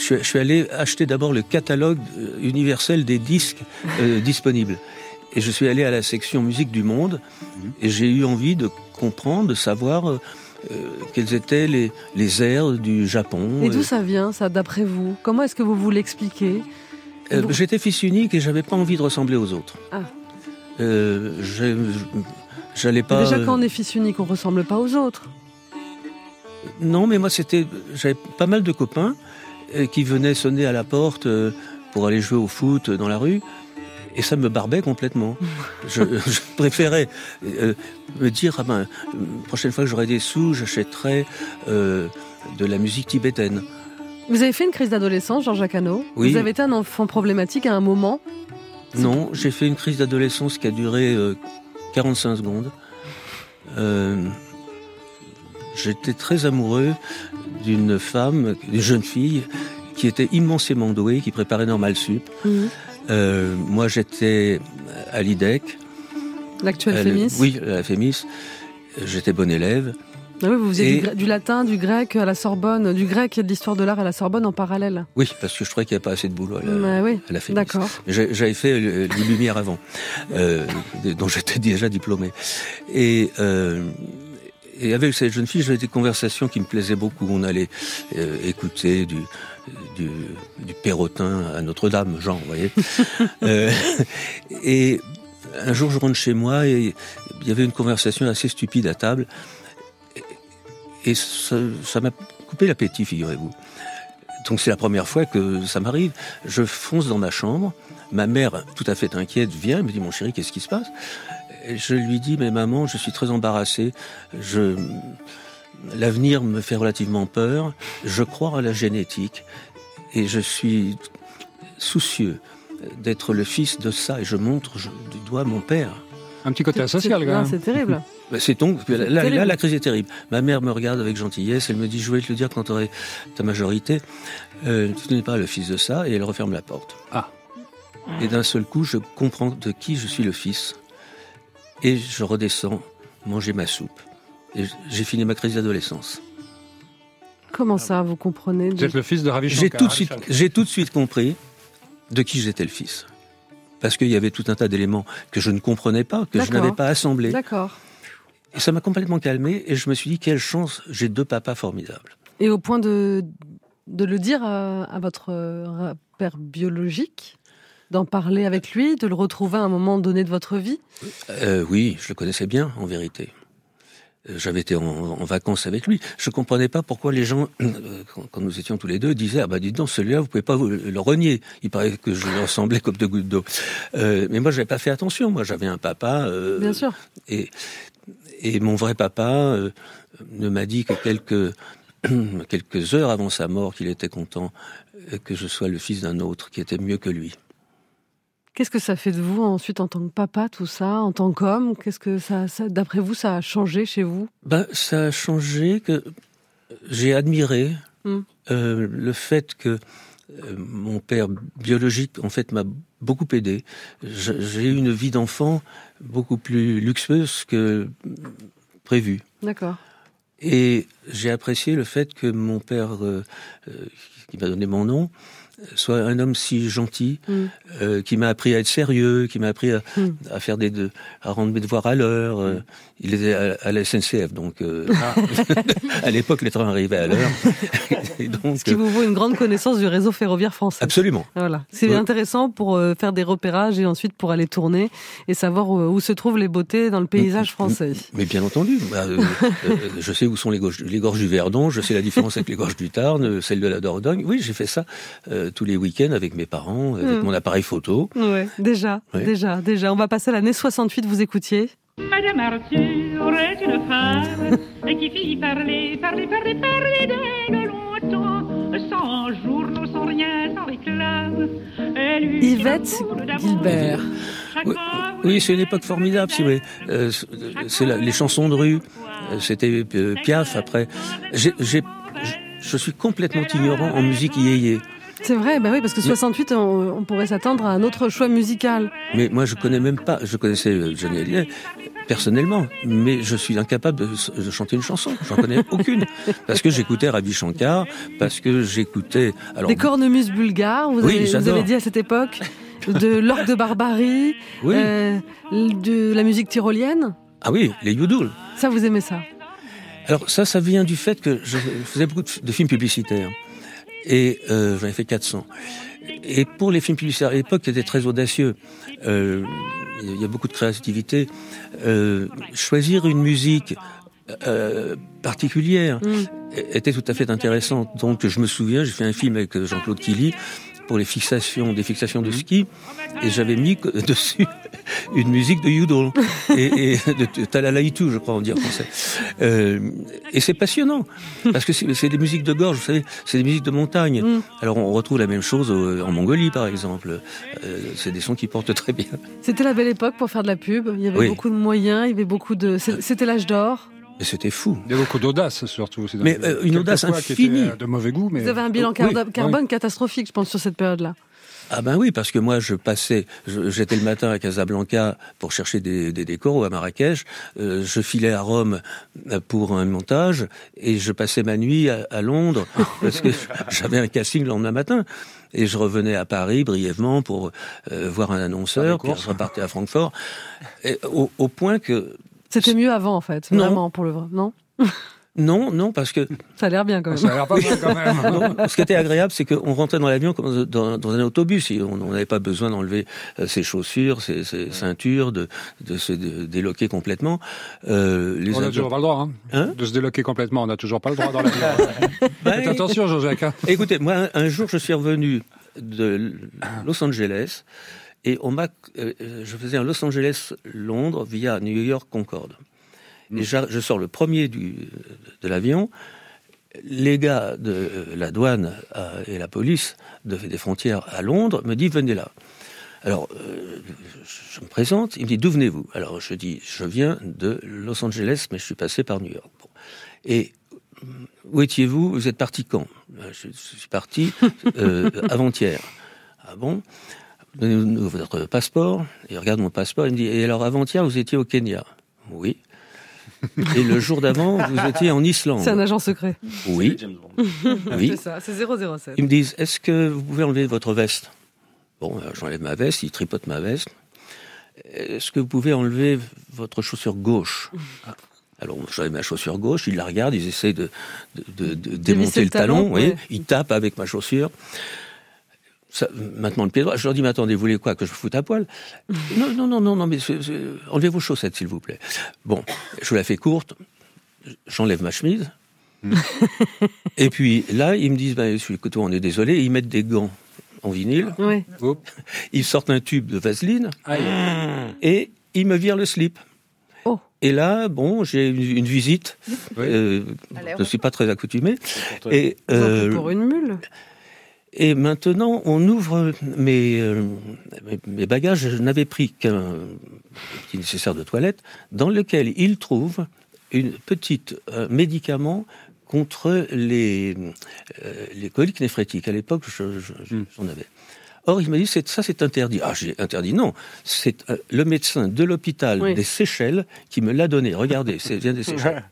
Je suis, je suis allé acheter d'abord le catalogue euh, universel des disques euh, [laughs] disponibles. Et je suis allé à la section musique du monde et j'ai eu envie de comprendre, de savoir euh, euh, quels étaient les, les airs du Japon. Et d'où ça vient, ça, d'après vous? Comment est-ce que vous vous l'expliquez? Euh, vous- J'étais fils unique et j'avais pas envie de ressembler aux autres. Ah. Euh, J'allais pas. Déjà, quand on est fils unique, on ressemble pas aux autres. Non, mais moi, c'était, j'avais pas mal de copains qui venaient sonner à la porte euh, pour aller jouer au foot dans la rue. Et ça me barbait complètement. [laughs] je, je préférais euh, me dire, ah ben, prochaine fois que j'aurai des sous, j'achèterai euh, de la musique tibétaine. Vous avez fait une crise d'adolescence, Jean-Jacques Hano. Oui. Vous avez été un enfant problématique à un moment? Non, j'ai fait une crise d'adolescence qui a duré euh, 45 secondes. J'étais très amoureux d'une femme, d'une jeune fille, qui était immensément douée, qui préparait Normal Sup. Euh, moi, j'étais à l'IDEC. L'actuel Elle- Fémis. Oui, la Fémis. J'étais bon élève. Ah oui, vous faisiez Et- du, latin, du grec à la Sorbonne, du grec et de l'histoire de l'art à la Sorbonne en parallèle. Oui, parce que je trouvais qu'il n'y avait pas assez de boulot à la, Bah oui, à la Fémis. d'accord. Mais j'ai- J'avais fait euh, les Lumières avant, euh, dont j'étais [laughs] déjà diplômé. Et, euh, et avec cette jeune fille, j'avais des conversations qui me plaisaient beaucoup. On allait euh, écouter du, du, du Perrotin à Notre-Dame, genre, vous voyez. [laughs] Euh, et un jour, je rentre chez moi et il y avait une conversation assez stupide à table. Et ça ça m'a coupé l'appétit, figurez-vous. Donc c'est la première fois que ça m'arrive. Je fonce dans ma chambre. Ma mère, tout à fait inquiète, vient et me dit Mon chéri, qu'est-ce qui se passe? Et Je lui dis Mais maman, je suis très embarrassé. Je... L'avenir me fait relativement peur. Je crois à la génétique et je suis soucieux d'être le fils de ça. Et je montre je, du doigt mon père. Un petit côté asocial, C'est- quand même. C'est terrible. [laughs] Bah, C'est donc là, la crise est terrible. Ma mère me regarde avec gentillesse. Elle me dit je vais te le dire quand tu auras ta majorité. Euh, tu n'es pas le fils de ça. Et elle referme la porte. Ah. Et d'un seul coup, je comprends de qui je suis le fils. Et je redescends manger ma soupe. Et j'ai fini ma crise d'adolescence. Comment ça, vous comprenez Vous êtes le fils de Ravi J'ai tout de suite, j'ai tout de suite compris de qui j'étais le fils. Parce qu'il y avait tout un tas d'éléments que je ne comprenais pas, que je D'accord. n'avais pas assemblés. D'accord. Et ça m'a complètement calmé et je me suis dit, quelle chance, j'ai deux papas formidables. Et au point de, de le dire à, à votre euh, père biologique, d'en parler avec lui, de le retrouver à un moment donné de votre vie? Euh, oui, je le connaissais bien, en vérité. Euh, J'avais été en, en vacances avec lui. Je comprenais pas pourquoi les gens, euh, quand, quand nous étions tous les deux, disaient ah bah dites donc celui-là vous pouvez pas vous le renier. Il paraît que je lui ressemblais comme deux gouttes d'eau. Euh, mais moi j'avais pas fait attention. Moi j'avais un papa. Bien sûr. Et, et mon vrai papa ne m'a dit que quelques, [clears throat] quelques heures avant sa mort qu'il était content que je sois le fils d'un autre qui était mieux que lui. Qu'est-ce que ça fait de vous ensuite en tant que papa, tout ça, en tant qu'homme? Qu'est-ce que ça, ça- d'après vous, ça a changé chez vous? Ben, ça a changé que j'ai admiré Mm. euh, le fait que euh, mon père biologique, en fait, m'a beaucoup aidé. J'ai eu une vie d'enfant beaucoup plus luxueuse que prévu. D'accord. Et j'ai apprécié le fait que mon père, euh, euh, qui m'a donné mon nom, soit un homme si gentil, Mm. euh, qui m'a appris à être sérieux, qui m'a appris à, Mm. à faire des, de- à rendre mes devoirs à l'heure. euh, il était à, à la SNCF, donc euh, [laughs] à l'époque les trains arrivaient à l'heure. [laughs] Ce qui vous vaut une grande connaissance du réseau ferroviaire français. absolument. Voilà. C'est intéressant pour faire des repérages et ensuite pour aller tourner et savoir où, où se trouvent les beautés dans le paysage français. Mais bien entendu, bah, [laughs] je sais où sont les les gorges du Verdon, je sais la différence avec les gorges du Tarn, euh, celle de la Dordogne. Oui, j'ai fait ça euh, tous les week-ends avec mes parents, avec Mm. mon appareil photo. Ouais, déjà, Oui. déjà, déjà. On va passer à l'année 68, vous écoutiez. Madame Arthur est une femme et qui fit parler, parler, parler, parler d'elle longtemps, sans journaux, sans rien, sans réclame. Yvette. Gilbert. Oui, oui, c'est une époque formidable, si vous voulez. Euh, c'est la- les chansons de rue, euh, c'était euh, Piaf après. Je suis complètement ignorant en musique yéyé. C'est vrai, bah oui, parce que 68, on, on pourrait s'attendre à un autre choix musical. Mais moi, je connais même pas. Je connaissais euh, Johnny Hallyday personnellement, mais je suis incapable de, de chanter une chanson. J'en connais [laughs] aucune parce que j'écoutais Ravi Shankar, parce que j'écoutais. Alors Des cornemuses bulgares, vous, Oui, avez, vous j'adore. avez dit à cette époque, de [laughs] l'orgue de barbarie, oui, euh, de la musique tyrolienne. Ah oui, les Yudul. Ça, vous aimez ça Alors ça, ça vient du fait que je faisais beaucoup de, films publicitaires. Et euh, j'en ai fait 400. Et pour les films publicitaires à l'époque, qui étaient très audacieux, euh, il y a beaucoup de créativité, euh, choisir une musique euh, particulière Mm. était tout à fait intéressant. Donc je me souviens, j'ai fait un film avec Jean-Claude Killy pour les fixations, des fixations de ski, et j'avais mis [laughs] dessus une musique de Udall et, et [laughs] de Talalaitu, je crois en français. Euh, et c'est passionnant parce que c'est des musiques de gorge, vous savez, c'est des musiques de montagne. Mm. Alors on retrouve la même chose au- en Mongolie, par exemple. Euh, c'est des sons qui portent très bien. C'était la belle époque pour faire de la pub. Il y avait Oui. beaucoup de moyens, il y avait beaucoup de. C'était l'âge d'or. Et c'était fou. Il y a beaucoup d'audace, surtout. C'est Mais, euh, une audace infinie. était, euh, De mauvais goût, mais. Vous avez un bilan oui, carbone catastrophique, je pense, sur cette période-là. Ah ben oui, parce que moi je passais, j'étais le matin à Casablanca pour chercher des, des décors ou à Marrakech, euh, je filais à Rome pour un montage et je passais ma nuit à, à Londres [laughs] parce que j'avais un casting le lendemain matin. Et je revenais à Paris brièvement pour euh, voir un annonceur, puis je repartais à Francfort, et au, au point que C'était mieux avant, en fait. Non. Vraiment, pour le vrai. Non? [laughs] Non, non, parce que Ça a l'air bien, quand même. Ça a l'air pas mal quand même. Non, ce qui était agréable, c'est qu'on rentrait dans l'avion comme dans, dans un autobus. Et on n'avait pas besoin d'enlever euh, ses chaussures, ses, ses ceintures, de, de se dé- déloquer complètement. Euh, les On n'a toujours pas le droit hein, Hein? De se déloquer complètement. On n'a toujours pas le droit dans l'avion. [laughs] Faites attention, Jean-Jacques. hein. Écoutez, moi, un, un jour, je suis revenu de [coughs] Los Angeles et on m'a, euh, je faisais un Los Angeles-Londres via New York Concorde. Et j'a- je sors le premier du, de l'avion. Les gars de la douane euh, et la police de- des frontières à Londres me disent venez là. Alors, euh, je me présente, il me dit d'où venez-vous? Alors je dis je viens de Los Angeles, mais je suis passé par New York. Bon. Et euh, où étiez-vous? Vous êtes parti quand? Euh, je, je suis parti euh, [laughs] avant-hier. Ah bon? Donnez-nous votre passeport. Il regarde mon passeport, il me dit et alors avant-hier vous étiez au Kenya? Oui. [laughs] Et le jour d'avant vous étiez en Islande C'est un agent secret. Oui. [laughs] Oui. C'est ça, c'est 007. Ils me disent, est-ce que vous pouvez enlever votre veste? Bon, alors, j'enlève ma veste, ils tripotent ma veste. Est-ce que vous pouvez enlever votre chaussure gauche? Ah. Alors, j'enlève ma chaussure gauche, ils la regardent, ils essayent de, de, de- de démonter le le talon, talon, ouais. ils tapent avec ma chaussure. Ça, maintenant le pied droit, je leur dis, mais attendez, vous voulez quoi, que je foute à poil? Non, non, non, non, non, mais c'est- c'est- enlevez vos chaussettes, s'il vous plaît. Bon, je vous la fais courte, j'enlève ma chemise, [laughs] et puis là, ils me disent, bah, écoutez, on est désolé, ils mettent des gants en vinyle, Oui. ils sortent un tube de vaseline et ils me virent le slip. Oh. Et là, bon, j'ai une, une visite. Euh, je ne suis pas très accoutumé. Et, euh, pour une mule. Et maintenant, on ouvre mes, euh, mes, bagages. Je n'avais pris qu'un petit nécessaire de toilette dans lequel il trouve une petite euh, médicament contre les, euh, les coliques néphrétiques. À l'époque, je- je- j'en avais. Or, il m'a dit, ça c'est interdit. Ah, j'ai interdit, non. C'est euh, le médecin de l'hôpital Oui. des Seychelles qui me l'a donné. Regardez, c'est vient des [laughs] Seychelles.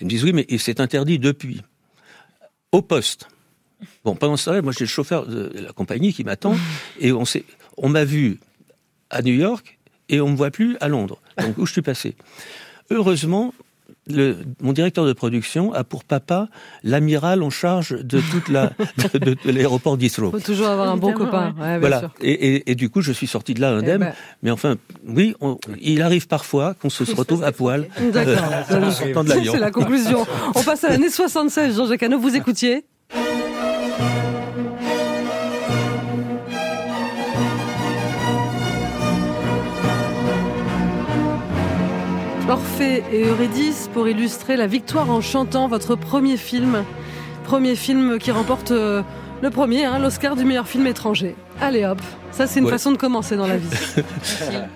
Ils me disent, oui, mais c'est interdit depuis. Au poste. Bon, pendant ce temps-là, moi j'ai le chauffeur de la compagnie qui m'attend et on s'est, on m'a vu à New York et on me voit plus à Londres. Donc où je suis passé? Heureusement, le, mon directeur de production a pour papa l'amiral en charge de toute la [laughs] de, de- de l'aéroport d'Heathrow. Faut toujours avoir un bon copain. Ouais, bien Voilà. sûr. Et, et- et du coup, je suis sorti de là indemne. ben. Mais enfin, oui, on- il arrive parfois qu'on se retrouve à poil D'accord. [laughs] C'est la conclusion. On passe à l'année 76. Jean-Jacques Hano, vous écoutiez? Orphée et Eurydice pour illustrer la victoire en chantant votre premier film. Premier film qui remporte euh, le premier, hein, l'Oscar du meilleur film étranger. Allez hop, ça c'est une Ouais. façon de commencer dans la vie.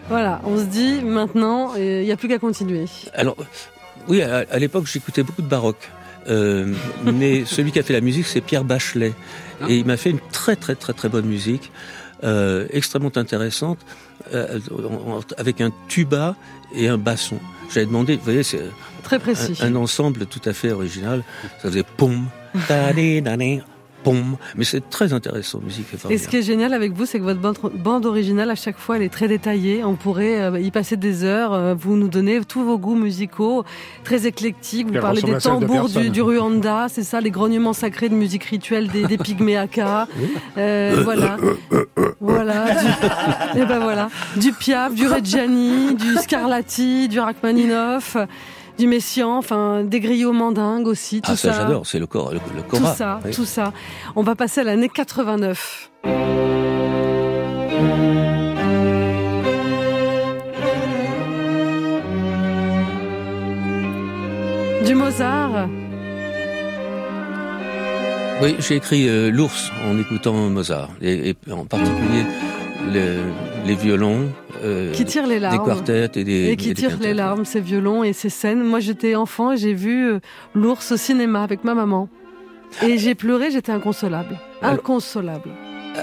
voilà, on se dit maintenant, il n'y a plus qu'à continuer. Alors, oui, à, à l'époque, j'écoutais beaucoup de baroque. Euh, mais celui qui a fait la musique, c'est Pierre Bachelet. Et il m'a fait une très, très, très, très bonne musique, euh, extrêmement intéressante, euh, avec un tuba et un basson. J'avais demandé, vous voyez, c'est Très précis. un, un ensemble tout à fait original. Ça faisait pom, [laughs] pom. Mais c'est très intéressant, musique. est Et ce qui est génial avec vous, c'est que votre bande, originale, à chaque fois, elle est très détaillée. On pourrait euh, y passer des heures. Euh, Vous nous donnez tous vos goûts musicaux, très éclectiques. Vous parlez des de tambours du Rwanda, c'est ça, les grognements sacrés de musique rituelle des, des pygméaka. Euh, voilà. Voilà. Du, [laughs] et ben voilà. Du Piaf, du Reggiani, du Scarlatti, du Rachmaninoff, du Messiaen, enfin, des griots mandingues aussi. Tout Ah, ça, ça. j'adore, c'est le, cor, le, le Tout cora. ça, oui. tout ça. On va passer à l'année 89. Du Mozart. Oui, j'ai écrit euh, L'ours en écoutant Mozart, et, et en particulier le- les violons, euh, Qui tire les larmes. des quartets et des Et qui et des tire les larmes, ces violons et ces scènes. Moi, j'étais enfant et j'ai vu euh, l'ours au cinéma avec ma maman. Et j'ai pleuré, j'étais inconsolable. Inconsolable.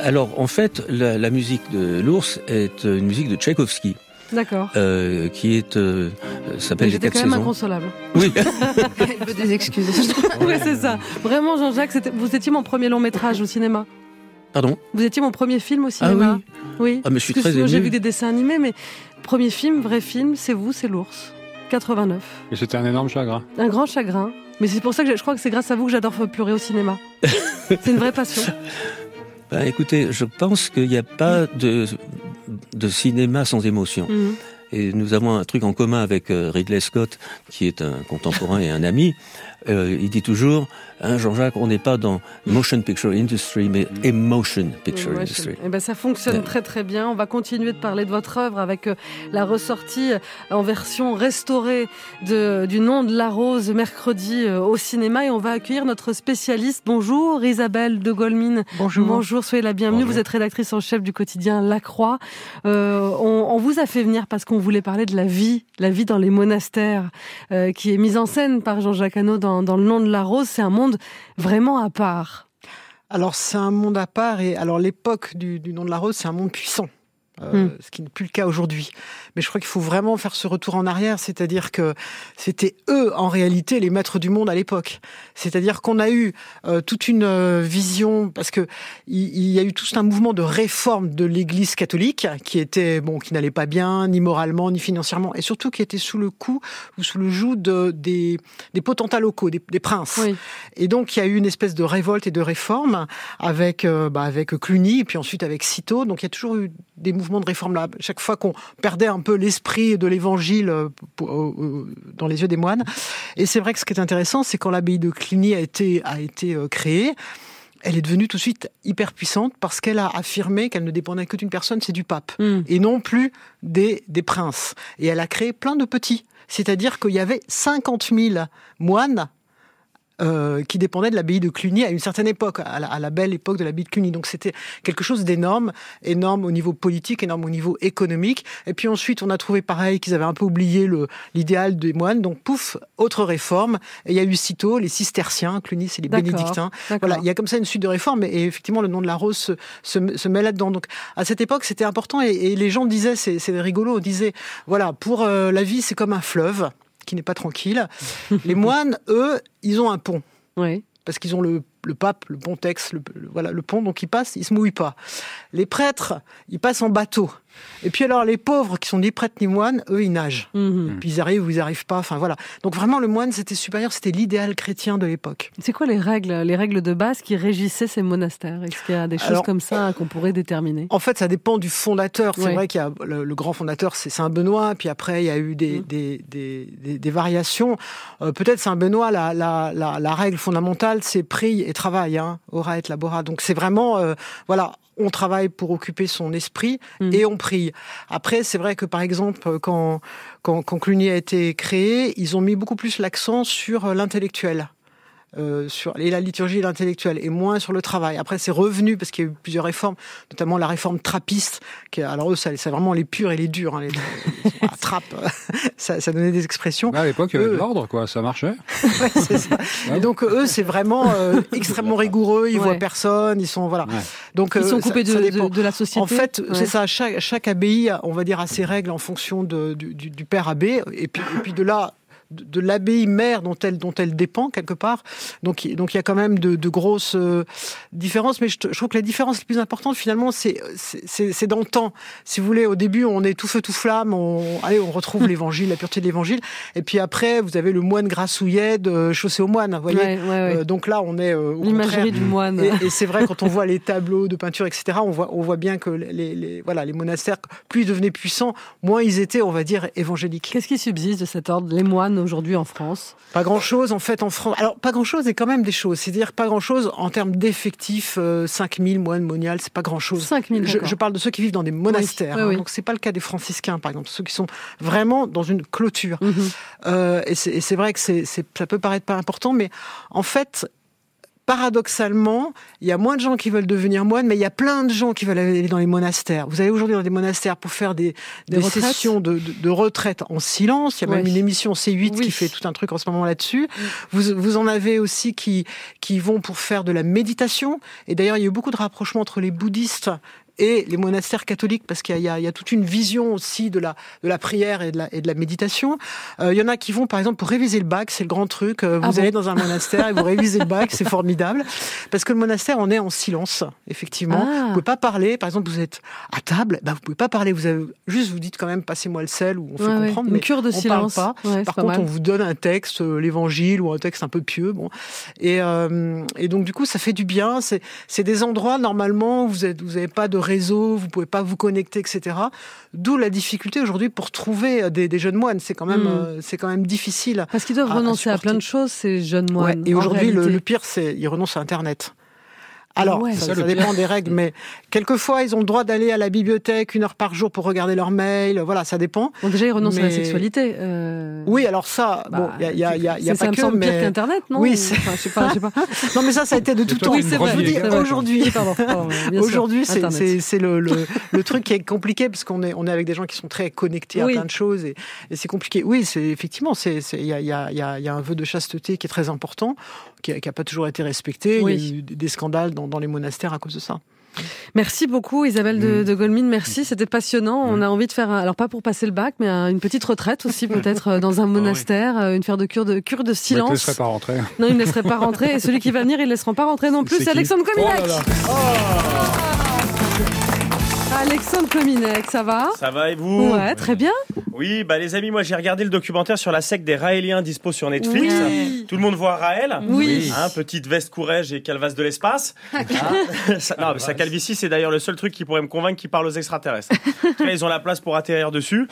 Alors, en fait, la, la musique de l'ours est euh, une musique de Tchaïkovski, D'accord. euh, qui est euh, s'appelle Les j'étais Quatre quand même Saisons. inconsolable. Oui, [laughs] Elle veut des excuses. [laughs] oui, [laughs] c'est ça. Vraiment, Jean-Jacques, vous étiez mon premier long métrage au cinéma. pardon? Vous étiez mon premier film au Ah cinéma. oui. Oui. Ah, mais je suis Parce que très sinon, j'ai vu des dessins animés, mais premier film, vrai film, c'est vous, c'est l'ours. 89. Et c'était un énorme chagrin. Un grand chagrin. Mais c'est pour ça que je crois que c'est grâce à vous que j'adore pleurer au cinéma. [laughs] c'est une vraie passion. Ben, écoutez, je pense qu'il n'y a pas de, de cinéma sans émotion. Mhm. et nous avons un truc en commun avec euh, Ridley Scott, qui est un contemporain et un ami. Euh, il dit toujours, hein, Jean-Jacques, on n'est pas dans motion picture industry, mais emotion picture industry. Eh ben, ça fonctionne Ouais. très très bien. On va continuer de parler de votre œuvre avec euh, la ressortie euh, en version restaurée de, du nom de la rose mercredi euh, au cinéma et on va accueillir notre spécialiste. Bonjour Isabelle de Golmine. Bonjour. Bonjour, soyez la bienvenue. Bonjour. Vous êtes rédactrice en chef du quotidien La Croix. Euh, on, on vous a fait venir parce qu'on voulait parler de la vie, la vie dans les monastères, euh, qui est mise en scène par Jean-Jacques Hano dans, dans Le nom de la rose. C'est un monde vraiment à part. Alors c'est un monde à part et alors l'époque du, du nom de la rose, c'est un monde puissant. Euh, Hmm. ce qui n'est plus le cas aujourd'hui. Mais je crois qu'il faut vraiment faire ce retour en arrière, c'est-à-dire que c'était eux, en réalité, les maîtres du monde à l'époque. C'est-à-dire qu'on a eu euh, toute une euh, vision, parce que il, il y a eu tout un mouvement de réforme de l'Église catholique qui était bon, qui n'allait pas bien, ni moralement, ni financièrement, et surtout qui était sous le coup ou sous le joug de, des, des potentats locaux, des, des princes. Oui. Et donc il y a eu une espèce de révolte et de réforme avec bah, avec Cluny et puis ensuite avec Cîteaux. Donc il y a toujours eu des mouvements de réforme là. Chaque fois qu'on perdait un peu l'esprit de l'Évangile euh, euh, euh, dans les yeux des moines. Et c'est vrai que ce qui est intéressant, c'est quand l'abbaye de Cluny a été a été créée. Elle est devenue tout de suite hyper puissante parce qu'elle a affirmé qu'elle ne dépendait que d'une personne, c'est du pape Hmm. et non plus des, des princes. Et elle a créé plein de petits. C'est-à-dire qu'il y avait 50 000 moines euh, qui dépendaient de l'abbaye de Cluny à une certaine époque, à la, à la belle époque de l'abbaye de Cluny. Donc c'était quelque chose d'énorme, énorme au niveau politique, énorme au niveau économique. Et puis ensuite, on a trouvé pareil qu'ils avaient un peu oublié l'idéal des moines. Donc pouf, autre réforme. Et il y a eu sitôt les cisterciens, Cluny c'est les bénédictins. Voilà, il y a comme ça une suite de réformes et, et effectivement le nom de la rose se, se, se met là-dedans. Donc à cette époque c'était important et, et les gens disaient, c'est c'est rigolo, on disait voilà pour euh, la vie c'est comme un fleuve qui n'est pas tranquille. les moines eux ils ont un pont Oui. parce qu'ils ont le, le pape, le pontex, le, le- voilà le pont donc ils passent, ils se mouillent pas. Les prêtres ils passent en bateau. Et puis alors les pauvres qui sont ni prêtres ni moines eux ils nagent. Mhm. Puis ils arrivent ou ils arrivent pas. Enfin voilà. Donc vraiment le moine c'était supérieur, c'était l'idéal chrétien de l'époque. C'est quoi les règles, les règles de base qui régissaient ces monastères? Est-ce qu'il y a des choses Alors- comme ça qu'on pourrait déterminer? En fait, ça dépend du fondateur. C'est Oui. vrai qu'il y a le, le grand fondateur, c'est Saint Benoît. Puis après, il y a eu des, Mm. des, des, des- des variations. Euh, Peut-être Saint Benoît, la, la, la, la règle fondamentale, c'est prie et travail, hein, ora et labora. Donc c'est vraiment, euh, voilà, on travaille pour occuper son esprit Mm. et on prie. Après, c'est vrai que par exemple, quand, quand, quand Cluny a été créé, ils ont mis beaucoup plus l'accent sur l'intellectuel. Euh, sur et la liturgie et l'intellectuel et moins sur le travail. Après, c'est revenu parce qu'il y a eu plusieurs réformes, notamment la réforme trappiste. Qui, alors eux, ça- c'est vraiment les purs et les durs. Hein, les, la [laughs] trappe, [laughs] ça, ça donnait des expressions. Bah, à l'époque, il y avait de l'ordre, quoi. Ça marchait. [laughs] Ouais, c'est ça. Et donc eux, c'est vraiment euh, extrêmement rigoureux. Ils Ouais. voient personne. Ils sont voilà. Ouais. Donc Ils euh, sont ça- coupés de, ça de- dépend. de la société En fait, Ouais. c'est ça. Chaque, chaque abbaye, on va dire, a ses règles en fonction de, du, du- du père abbé, et puis, et puis de là, de, de l'abbaye mère dont elle, dont elle dépend quelque part. Donc, il- donc il y a quand même de, de grosses euh, différences. Mais je, je trouve que la différence la plus importante, finalement, c'est dans le temps. Si vous voulez, au début, on est tout feu tout flamme. On, allez, on retrouve [laughs] l'évangile, la pureté de l'évangile. Et puis après, vous avez le moine grassouillet de chaussée aux moines. Vous voyez. Ouais, ouais, ouais. Euh, donc là, on est euh, au. L'imagerie du moine. Et, et c'est vrai quand on voit les tableaux de peinture, etc. On voit, on voit bien que les, les- voilà, les monastères, plus ils devenaient puissants, moins ils étaient, on va dire, évangéliques. Qu'est-ce qui subsiste de cet ordre, les moines aujourd'hui en France Pas grand-chose en fait en France. Alors pas grand-chose et quand même des choses. C'est-à-dire pas grand-chose en termes d'effectifs. euh, 5000 moines moniales, c'est pas grand-chose. 5000, Je, je parle de ceux qui vivent dans des monastères. oui, hein. oui. Donc c'est pas le cas des franciscains par exemple, ceux qui sont vraiment dans une clôture. Mhm. Euh, et c'est vrai que c'est- ça peut paraître pas important, mais en fait, paradoxalement, il y a moins de gens qui veulent devenir moines, mais il y a plein de gens qui veulent aller dans les monastères. Vous allez aujourd'hui dans des monastères pour faire des, Des des, retraites sessions de, de, de retraite en silence. Il y a même une émission C8 Oui. qui fait tout un truc en ce moment là-dessus. Vous, vous en avez aussi qui, qui vont pour faire de la méditation. Et d'ailleurs, il y a eu beaucoup de rapprochements entre les bouddhistes et les monastères catholiques parce qu'il y, a- y toute une vision aussi de la, de la prière et de la, et de la méditation. Euh, il y en a qui vont, par exemple, pour réviser le bac, c'est le grand truc. Euh, Ah vous bon allez dans un monastère et vous révisez le bac, c'est formidable. Parce que le monastère, on est en silence, effectivement. Ah. Vous pouvez pas parler. Par exemple, vous êtes à table, bah, vous pouvez pas parler. Vous avez, juste, vous dites quand même, passez-moi le sel ou on fait Ouais, comprendre. Une mais cure de on silence. parle pas. Ouais, Par pas contre, mal. on vous donne un texte, euh, l'évangile ou un texte un peu pieux. Bon. Et, euh, et donc, du coup, ça fait du bien. C'est, des endroits, normalement, où vous n'avez pas de réseau, vous pouvez pas vous connecter, etc. D'où la difficulté aujourd'hui pour trouver des, des jeunes moines. C'est quand même, Mm. euh, c'est quand même difficile. Parce qu'ils doivent à- renoncer à, plein de choses, ces jeunes Ouais, moines. et aujourd'hui, le, le pire, c'est ils renoncent à Internet. Alors, ouais. ça, Ça, ça dépend des règles, mais quelquefois, ils ont le droit d'aller à la bibliothèque une heure par jour pour regarder leurs mails. Voilà, ça dépend. Bon, déjà, ils renoncent à la Mais- sexualité. euh, Oui, alors ça, bah, bon, il y a, il y a, il y a, il y a c'est- ça pas me que, semble pire mais... qu'Internet, non Oui, Ou- c'est- enfin, je sais pas, je sais pas. [laughs] Non, mais ça, ça a été de C'est tout temps. qui me Je vous dis, vrai. aujourd'hui, [laughs] Oui. Aujourd'hui, c'est- c'est c'est le, le, le truc qui est compliqué parce qu'on est, on est avec des gens qui sont très connectés Oui. à plein de choses et, et c'est compliqué. Oui, c'est effectivement, c'est c'est- il y a, il y, a, il y, a, il y a un vœu de chasteté qui est très important, qui n'a pas toujours été respecté. Oui. Il y a eu des scandales dans, dans les monastères à cause de ça. Merci beaucoup Isabelle Mm. de, de Golmine, merci, c'était passionnant. On a envie de faire, alors pas pour passer le bac, mais un- une petite retraite aussi [laughs] peut-être euh, dans un monastère, euh, une faire de cure de cure de Bah, je ne silence. laisserai pas rentrer. Non, il ne laisserait pas rentrer et celui qui va venir, ils ne laisseront pas rentrer non plus. C'est Alexandre Oh Cominac. là là. Alexandre Cominac, ça va? Ça va et vous? Ouais, très bien. Oui, bah les amis, moi j'ai regardé le documentaire sur la secte des Raéliens dispo sur Netflix. Oui. Tout le monde voit Raël. Oui. Hein, petite veste courage et calvasse de l'espace. Hein [laughs] Ça- non, mais sa calvitie, c'est d'ailleurs le seul truc qui pourrait me convaincre qu'il parle aux extraterrestres. En tout cas, ils ont la place pour atterrir dessus.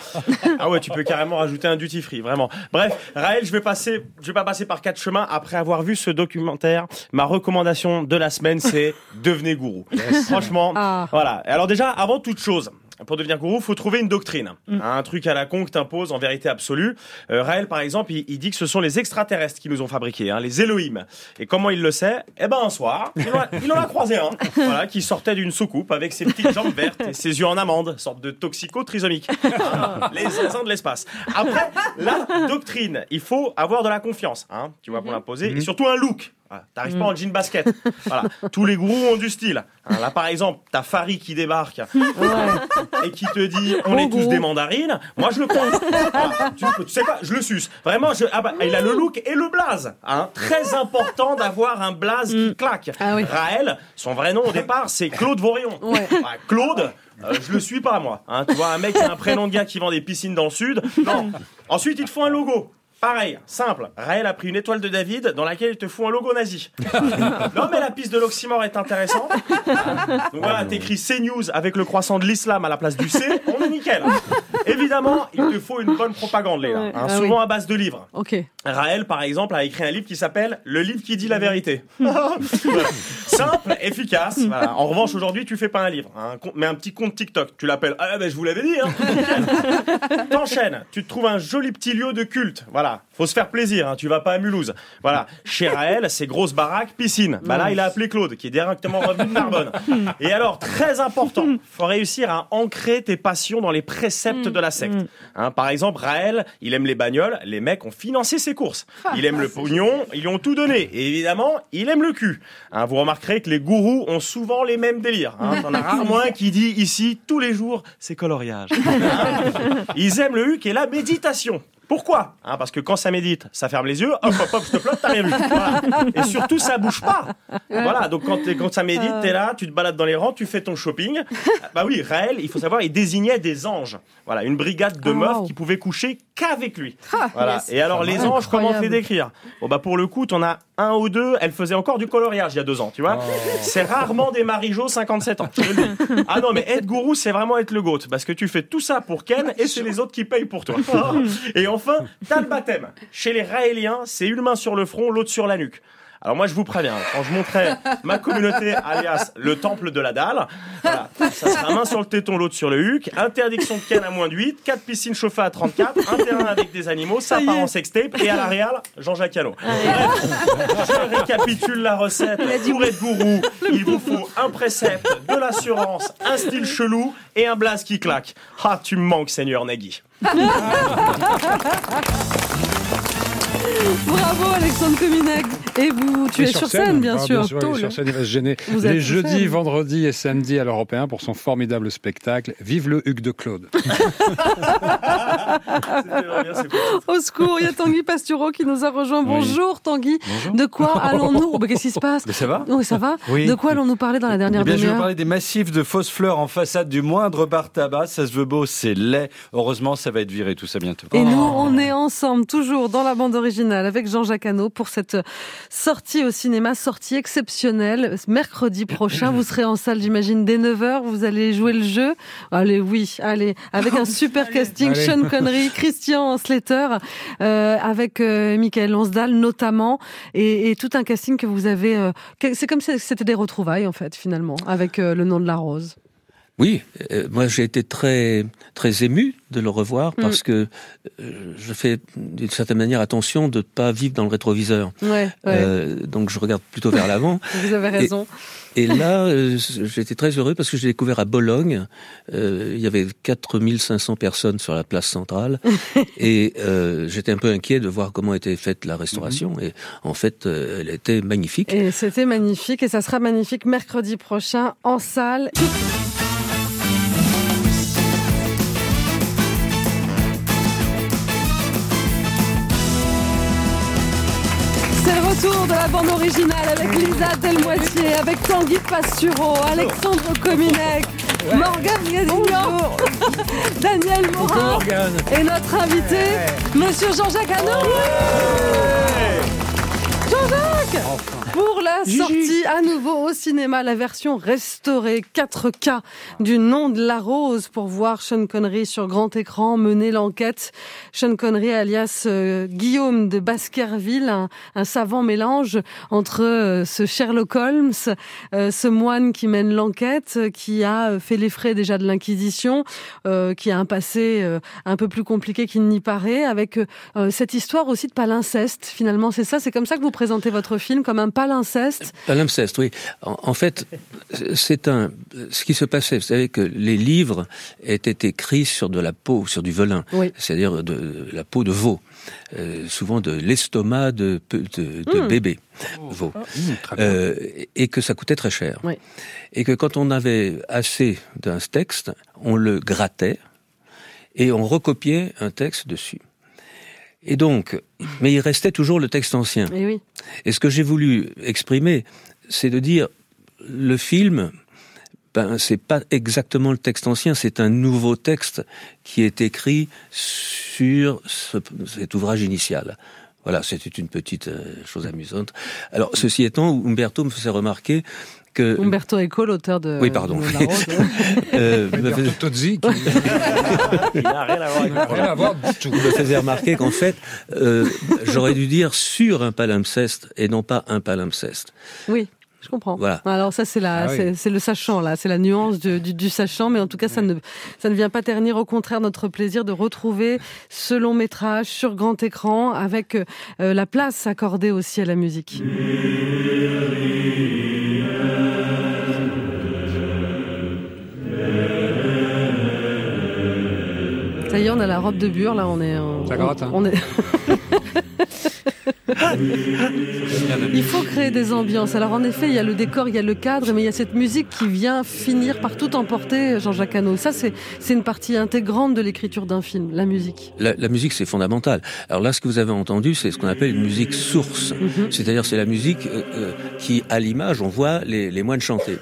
Ah ouais, tu peux carrément rajouter un duty free, vraiment. Bref, Raël, je vais passer, je vais pas passer par quatre chemins après avoir vu ce documentaire. Ma recommandation de la semaine, c'est devenez gourou. Franchement, Ah. voilà. Alors déjà, avant toute chose, pour devenir gourou, faut trouver une doctrine, un truc à la con que t'imposes en vérité absolue. Euh, Raël, par exemple, il, il dit que ce sont les extraterrestres qui nous ont fabriqués, hein, les Elohim. Et comment il le sait? Eh ben un soir, il en a, il en a croisé un, [laughs] voilà, qui sortait d'une soucoupe avec ses petites jambes vertes et ses yeux en amande, sorte de toxico trisomique, Hein, [laughs] les zinzins de l'espace. Après, la doctrine, il faut avoir de la confiance, hein, tu vois, pour l'imposer, et surtout un look. Voilà, T'arrives pas en jean basket. [laughs] Voilà. Tous les gourous ont du style. Hein, là, par exemple, t'as Farid qui débarque [laughs] et qui te dit on est tous des mandarines. Moi, je le. [laughs] Voilà. tu, tu sais quoi Je le suce. Vraiment, je, ah bah, il a le look et le blaze. Hein. Très important d'avoir un blaze qui claque. Ah oui. Raël, son vrai nom au départ, c'est Claude Vorion. Ouais. Ah, Claude. euh, je le suis pas moi. Hein, tu vois un mec qui a un prénom de gars qui vend des piscines dans le sud. Non. Ensuite il te faut un logo. Pareil, simple. Raël a pris une étoile de David dans laquelle il te fout un logo nazi. [laughs] non mais la piste de l'oxymore est intéressante. Donc voilà, t'écris CNews avec le croissant de l'islam à la place du C, on est nickel. Évidemment, il te faut une bonne propagande, les gars. Ouais. hein, Ah souvent oui. à base de livres. Ok. Raël, par exemple, a écrit un livre qui s'appelle Le livre qui dit la vérité. [laughs] Simple, efficace. Voilà. En revanche, aujourd'hui, tu fais pas un livre, hein, mais un petit compte TikTok. Tu l'appelles. Ah ben, je vous l'avais dit. Hein. [laughs] T'enchaînes. Tu te trouves un joli petit lieu de culte. Voilà. Yeah. Faut se faire plaisir. Hein. Tu vas pas à Mulhouse. Voilà. Chez Raël, c'est grosse baraque, piscine. Bah là, il a appelé Claude, qui est directement revenu de Narbonne. Et alors, très important, faut réussir à ancrer tes passions dans les préceptes de la secte. Hein, par exemple, Raël, il aime les bagnoles. Les mecs ont financé ses courses. Il aime le pognon. Ils lui ont tout donné. Et évidemment, il aime le cul. Hein, vous remarquerez que les gourous ont souvent les mêmes délires. Hein. T'en as [laughs] rarement un qui dit ici, tous les jours, c'est coloriage. [laughs] Ils aiment le huc et la méditation. Pourquoi? Parce que quand ça médite, ça ferme les yeux, hop, hop, hop, je te plante, t'as rien vu. Voilà. Et surtout, ça bouge pas. Voilà, donc quand, quand ça médite, t'es là, tu te balades dans les rangs, tu fais ton shopping. Bah oui, Raël, il faut savoir, il désignait des anges. Voilà, une brigade de Ah, meufs wow. qui pouvaient coucher qu'avec lui. Voilà. yes. Et alors, les anges, comment fait décrire? Bon, bah pour le coup, t'en as un ou deux, elle faisait encore du coloriage il y a deux ans, tu vois. C'est rarement des Marie-Jo 57 ans. Ah non, mais être gourou, c'est vraiment être le goat. Parce que tu fais tout ça pour Ken et c'est les autres qui payent pour toi. [laughs] Et enfin, t'as le baptême. Chez les Raéliens, c'est une main sur le front, l'autre sur la nuque. Alors moi je vous préviens, quand je montrais [laughs] ma communauté alias le temple de la dalle, voilà, ça sera main sur le téton, l'autre sur le huc, interdiction de ken à moins de 8, 4 piscines chauffées à 34, un terrain avec des animaux, ça part en sextape et à la réal, Jean-Jacques Hano. Bref, je récapitule la recette. Pour être gourou, il vous faut un précepte, de l'assurance, un style chelou et un blaze qui claque. Ah tu me manques Seigneur Nagui. [laughs] Bravo Alexandre Cominac. Et vous, tu Et es sur scène, bien Ah, sûr. il est Tôle. sur scène, il va se gêner. Vous Les jeudis, scène. vendredis et samedis à l'Européen pour son formidable spectacle. Vive le Hugues de Claude. [laughs] Au secours, il y a Tanguy Pastureau qui nous a rejoint. Bonjour Tanguy. Bonjour. De quoi [laughs] allons-nous Oh, bah, Qu'est-ce qui se passe Mais ça va Oui, ça va. Oui. De quoi allons-nous parler dans la dernière Eh bien, je vais vous parler des massifs de fausses fleurs en façade du moindre bar tabac. Ça se veut beau, c'est laid. Heureusement, ça va être viré tout ça bientôt. Et nous, on est ensemble, toujours dans la bande originale, avec Jean-Jacques Hano, pour cette sortie au cinéma, sortie exceptionnelle. Mercredi prochain, vous serez en salle, j'imagine, dès 9h. Vous allez jouer le jeu. Allez, oui, allez. Avec un [laughs] super casting. Allez. Sean Connery, [laughs] Christian Slater, euh, avec euh, Michael Lonsdal notamment. Et, et tout un casting que vous avez... euh, c'est comme si c'était des retrouvailles, en fait, finalement, avec euh, le nom de la rose. Oui, euh, moi j'ai été très très ému de le revoir parce que euh, je fais d'une certaine manière attention de ne pas vivre dans le rétroviseur. Ouais, ouais. Euh, donc je regarde plutôt vers l'avant. [laughs] vous avez raison. Et là, j'étais très heureux parce que j'ai découvert à Bologne, il y avait 4500 personnes sur la place centrale, [laughs] et j'étais un peu inquiet de voir comment était faite la restauration, et en fait, elle était magnifique. Et c'était magnifique et ça sera magnifique mercredi prochain en salle. Originale avec Lisa Delmoitier, avec Tanguy Pastureau, Alexandre Cominec, Morgane Gadignan, Daniel Morin et notre invité, Monsieur Jean-Jacques Hano. Jean-Jacques Pour la sortie à nouveau au cinéma, la version restaurée 4K du nom de la rose pour voir Sean Connery sur grand écran mener l'enquête. Sean Connery alias euh, Guillaume de Baskerville, un, un savant mélange entre euh, ce Sherlock Holmes, euh, ce moine qui mène l'enquête, qui a fait les frais déjà de l'Inquisition, qui a un passé un peu plus compliqué qu'il n'y paraît, avec cette histoire aussi de palinceste. Finalement, c'est ça, c'est comme ça que vous présentez votre film, comme un palinceste. Palimpseste, oui. En, en fait, c'est un. Ce qui se passait, vous savez que les livres étaient écrits sur de la peau, sur du velin, Oui. c'est-à-dire de la peau de veau, euh, souvent de l'estomac de, pe- de, de Hmm. bébé veau, très bien. Euh, et que ça coûtait très cher. Oui. Et que quand on avait assez d'un texte, on le grattait et on recopiait un texte dessus. Et donc, mais il restait toujours le texte ancien. Et oui. Et ce que j'ai voulu exprimer, c'est de dire le film, ben c'est pas exactement le texte ancien, c'est un nouveau texte qui est écrit sur ce- cet ouvrage initial. Voilà, c'était une petite euh, chose amusante. Alors, ceci étant, Umberto me faisait remarquer que Umberto Eco, l'auteur de. oui, pardon. [laughs] Euh, me Umberto faisait- Tozzi, qui [laughs] Il n'a rien à voir avec n'a rien à voir du tout. me faisait remarquer qu'en fait, euh, j'aurais dû dire sur un palimpseste et non pas un palimpseste. Oui. Je comprends. Voilà. Alors ça c'est la, Ah oui. c'est, c'est le sachant là, c'est la nuance du, du, du sachant, mais en tout cas ça ne, ça ne vient pas ternir au contraire notre plaisir de retrouver ce long métrage sur grand écran avec euh, la place accordée aussi à la musique. On a la robe de bure là, on est, en- Ça gratte, hein. on est. [laughs] Il faut créer des ambiances. Alors en effet, il y a le décor, il y a le cadre, mais il y a cette musique qui vient finir par tout emporter, Jean-Jacques Hano. Ça, c'est une partie intégrante de l'écriture d'un film, la musique. La, la musique, c'est fondamental. Alors là, ce que vous avez entendu, c'est ce qu'on appelle une musique source. Mhm. C'est-à-dire, c'est la musique euh, euh, qui, à l'image, on voit les, les moines chanter.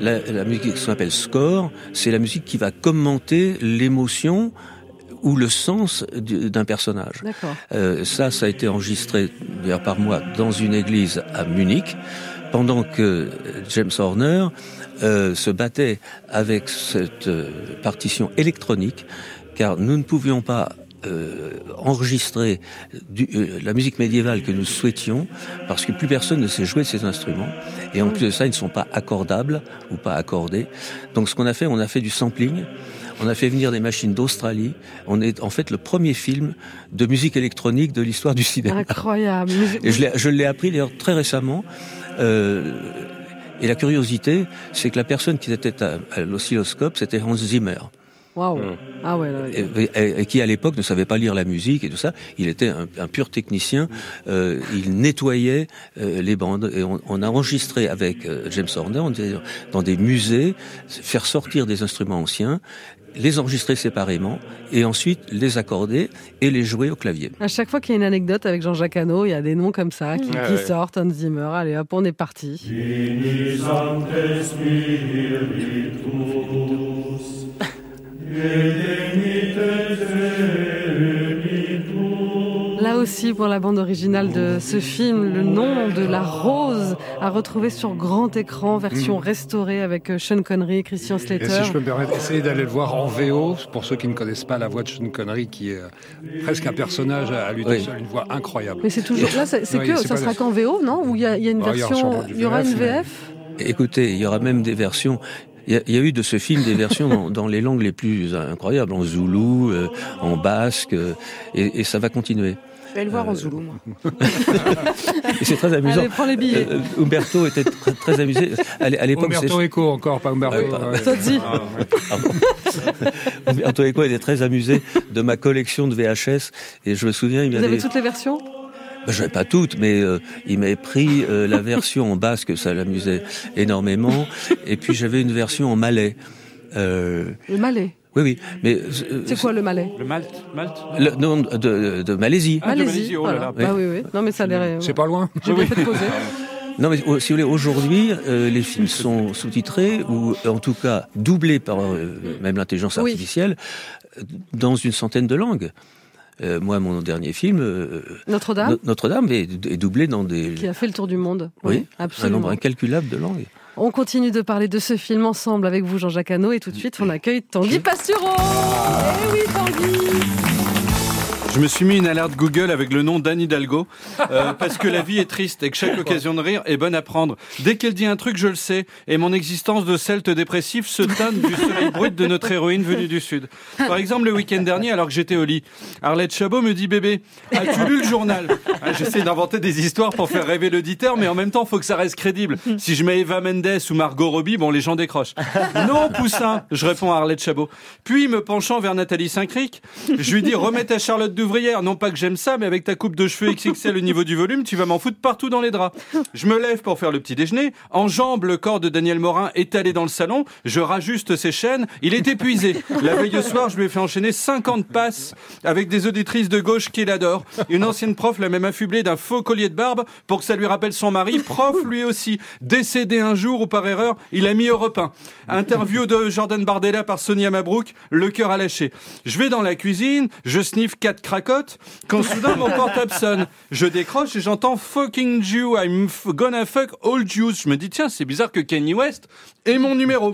La, la musique, ce qu'on appelle score, c'est la musique qui va commenter l'émotion ou le sens du- d'un personnage. Euh, ça, ça a été enregistré d'ailleurs par moi dans une église à Munich, pendant que James Horner euh, se battait avec cette euh, partition électronique, car nous ne pouvions pas euh, enregistrer du- euh, la musique médiévale que nous souhaitions, parce que plus personne ne sait jouer de ces instruments, et en plus de ça, ils ne sont pas accordables ou pas accordés. Donc ce qu'on a fait, on a fait du sampling. On a fait venir des machines d'Australie. On est en fait le premier film de musique électronique de l'histoire du cinéma. Incroyable. Et je l'ai- je l'ai appris d'ailleurs très récemment. Euh, et la curiosité, c'est que la personne qui était à, à l'oscilloscope, c'était Hans Zimmer, Waouh. Ah ouais. là, et, et- et qui à l'époque ne savait pas lire la musique et tout ça. Il était un, un pur technicien. Euh, il nettoyait euh, les bandes et on, on a enregistré avec euh, James Horner on était dans des musées, faire sortir des instruments anciens les enregistrer séparément et ensuite les accorder et les jouer au clavier. À chaque fois qu'il y a une anecdote avec Jean-Jacques Hano, il y a des noms comme ça qui, Ouais, qui ouais. sortent. Hans Zimmer, allez hop, on est parti. [laughs] Aussi pour la bande originale de ce film, Le nom de la rose, à retrouver sur grand écran, version Mm. restaurée avec euh, Sean Connery et Christian Et Slater. si je peux me permettre, essayez d'aller le voir en VO, pour ceux qui ne connaissent pas la voix de Sean Connery, qui est euh, presque un personnage à lui Oui. seul, une voix incroyable. Mais c'est toujours là, c'est que ça sera qu'en VO, non? Ou il y a, il y a une version, il y aura une VF, Écoutez, il y aura même des versions. Il y, a, il y a eu de ce film des versions dans, dans les langues les plus incroyables, en zoulou, euh, en basque, euh, et, et ça va continuer. Je vais aller le voir en Zoulou, moi. [laughs] C'est très amusant. Allez, prends les billets. Euh, Umberto était très, très amusé. À l'é- à l'époque, Umberto Eco encore, pas Umberto. Pas-. Ah, ouais. Pardon. [laughs] Umberto Eco était très amusé de ma collection de VHS et je me souviens, il Vous avez toutes les versions? Ben, j'avais pas toutes, mais euh, il m'avait pris euh, la version en basque, ça l'amusait énormément, et puis j'avais une version en malais. Euh, Le Malais. Oui, oui, mais euh, C'est quoi le Malais Le Malte, Malte le, non, de, de Malaisie. Ah, de Malaisie. Malaisie, oh là voilà. là. Bah oui, oui. Non, mais ça a l'air. C'est pas loin. [laughs] J'ai bien fait de poser. [laughs] Non, mais euh, si vous voulez, aujourd'hui, euh, les films sont sous-titrés ou en tout cas doublés par euh, même l'intelligence Oui. artificielle euh, dans une centaine de langues. Euh, moi, mon dernier film, euh, Notre-Dame, No- Notre-Dame, est, est doublé dans des qui a fait le tour du monde. oui, un absolument. nombre incalculable de langues. On continue de parler de ce film ensemble avec vous, Jean-Jacques Hano, et tout de suite, on accueille Tanguy Pastureau. Eh oui, Tanguy Je me suis mis une alerte Google avec le nom d'Anne Hidalgo euh, [laughs] parce que la vie est triste et que chaque occasion de rire est bonne à prendre. Dès qu'elle dit un truc, je le sais et mon existence de celte dépressif se teinte du soleil brut de notre héroïne venue du sud. Par exemple, le week-end dernier, alors que j'étais au lit, Arlette Chabot me dit bébé, as-tu lu le journal? Ah, J'essaie d'inventer des histoires pour faire rêver l'auditeur, mais en même temps, faut que ça reste crédible. Si je mets Eva Mendes ou Margot Robbie, bon, les gens décrochent. Non, Poussin, je réponds à Arlette Chabot. Puis, me penchant vers Nathalie Saint-Cric, je lui dis remets ta Charlotte Non pas que j'aime ça, mais avec ta coupe de cheveux XXL au niveau du volume, tu vas m'en foutre partout dans les draps. Je me lève pour faire le petit déjeuner, enjambe le corps de Daniel Morin étalé dans le salon, je rajuste ses chaînes, il est épuisé. La veille au soir, je lui ai fait enchaîner 50 passes avec des auditrices de gauche qu'il adore. Une ancienne prof l'a même affublé d'un faux collier de barbe pour que ça lui rappelle son mari, prof lui aussi, décédé un jour ou par erreur, il a mis Europe 1. Interview de Jordan Bardella par Sonia Mabrouk, le cœur à lâcher. Je vais dans la cuisine, je sniffe quatre quand soudain mon portable sonne. Je décroche et j'entends fucking Jew, I'm gonna fuck all Jews. Je me dis, tiens, c'est bizarre que Kanye West ait mon numéro.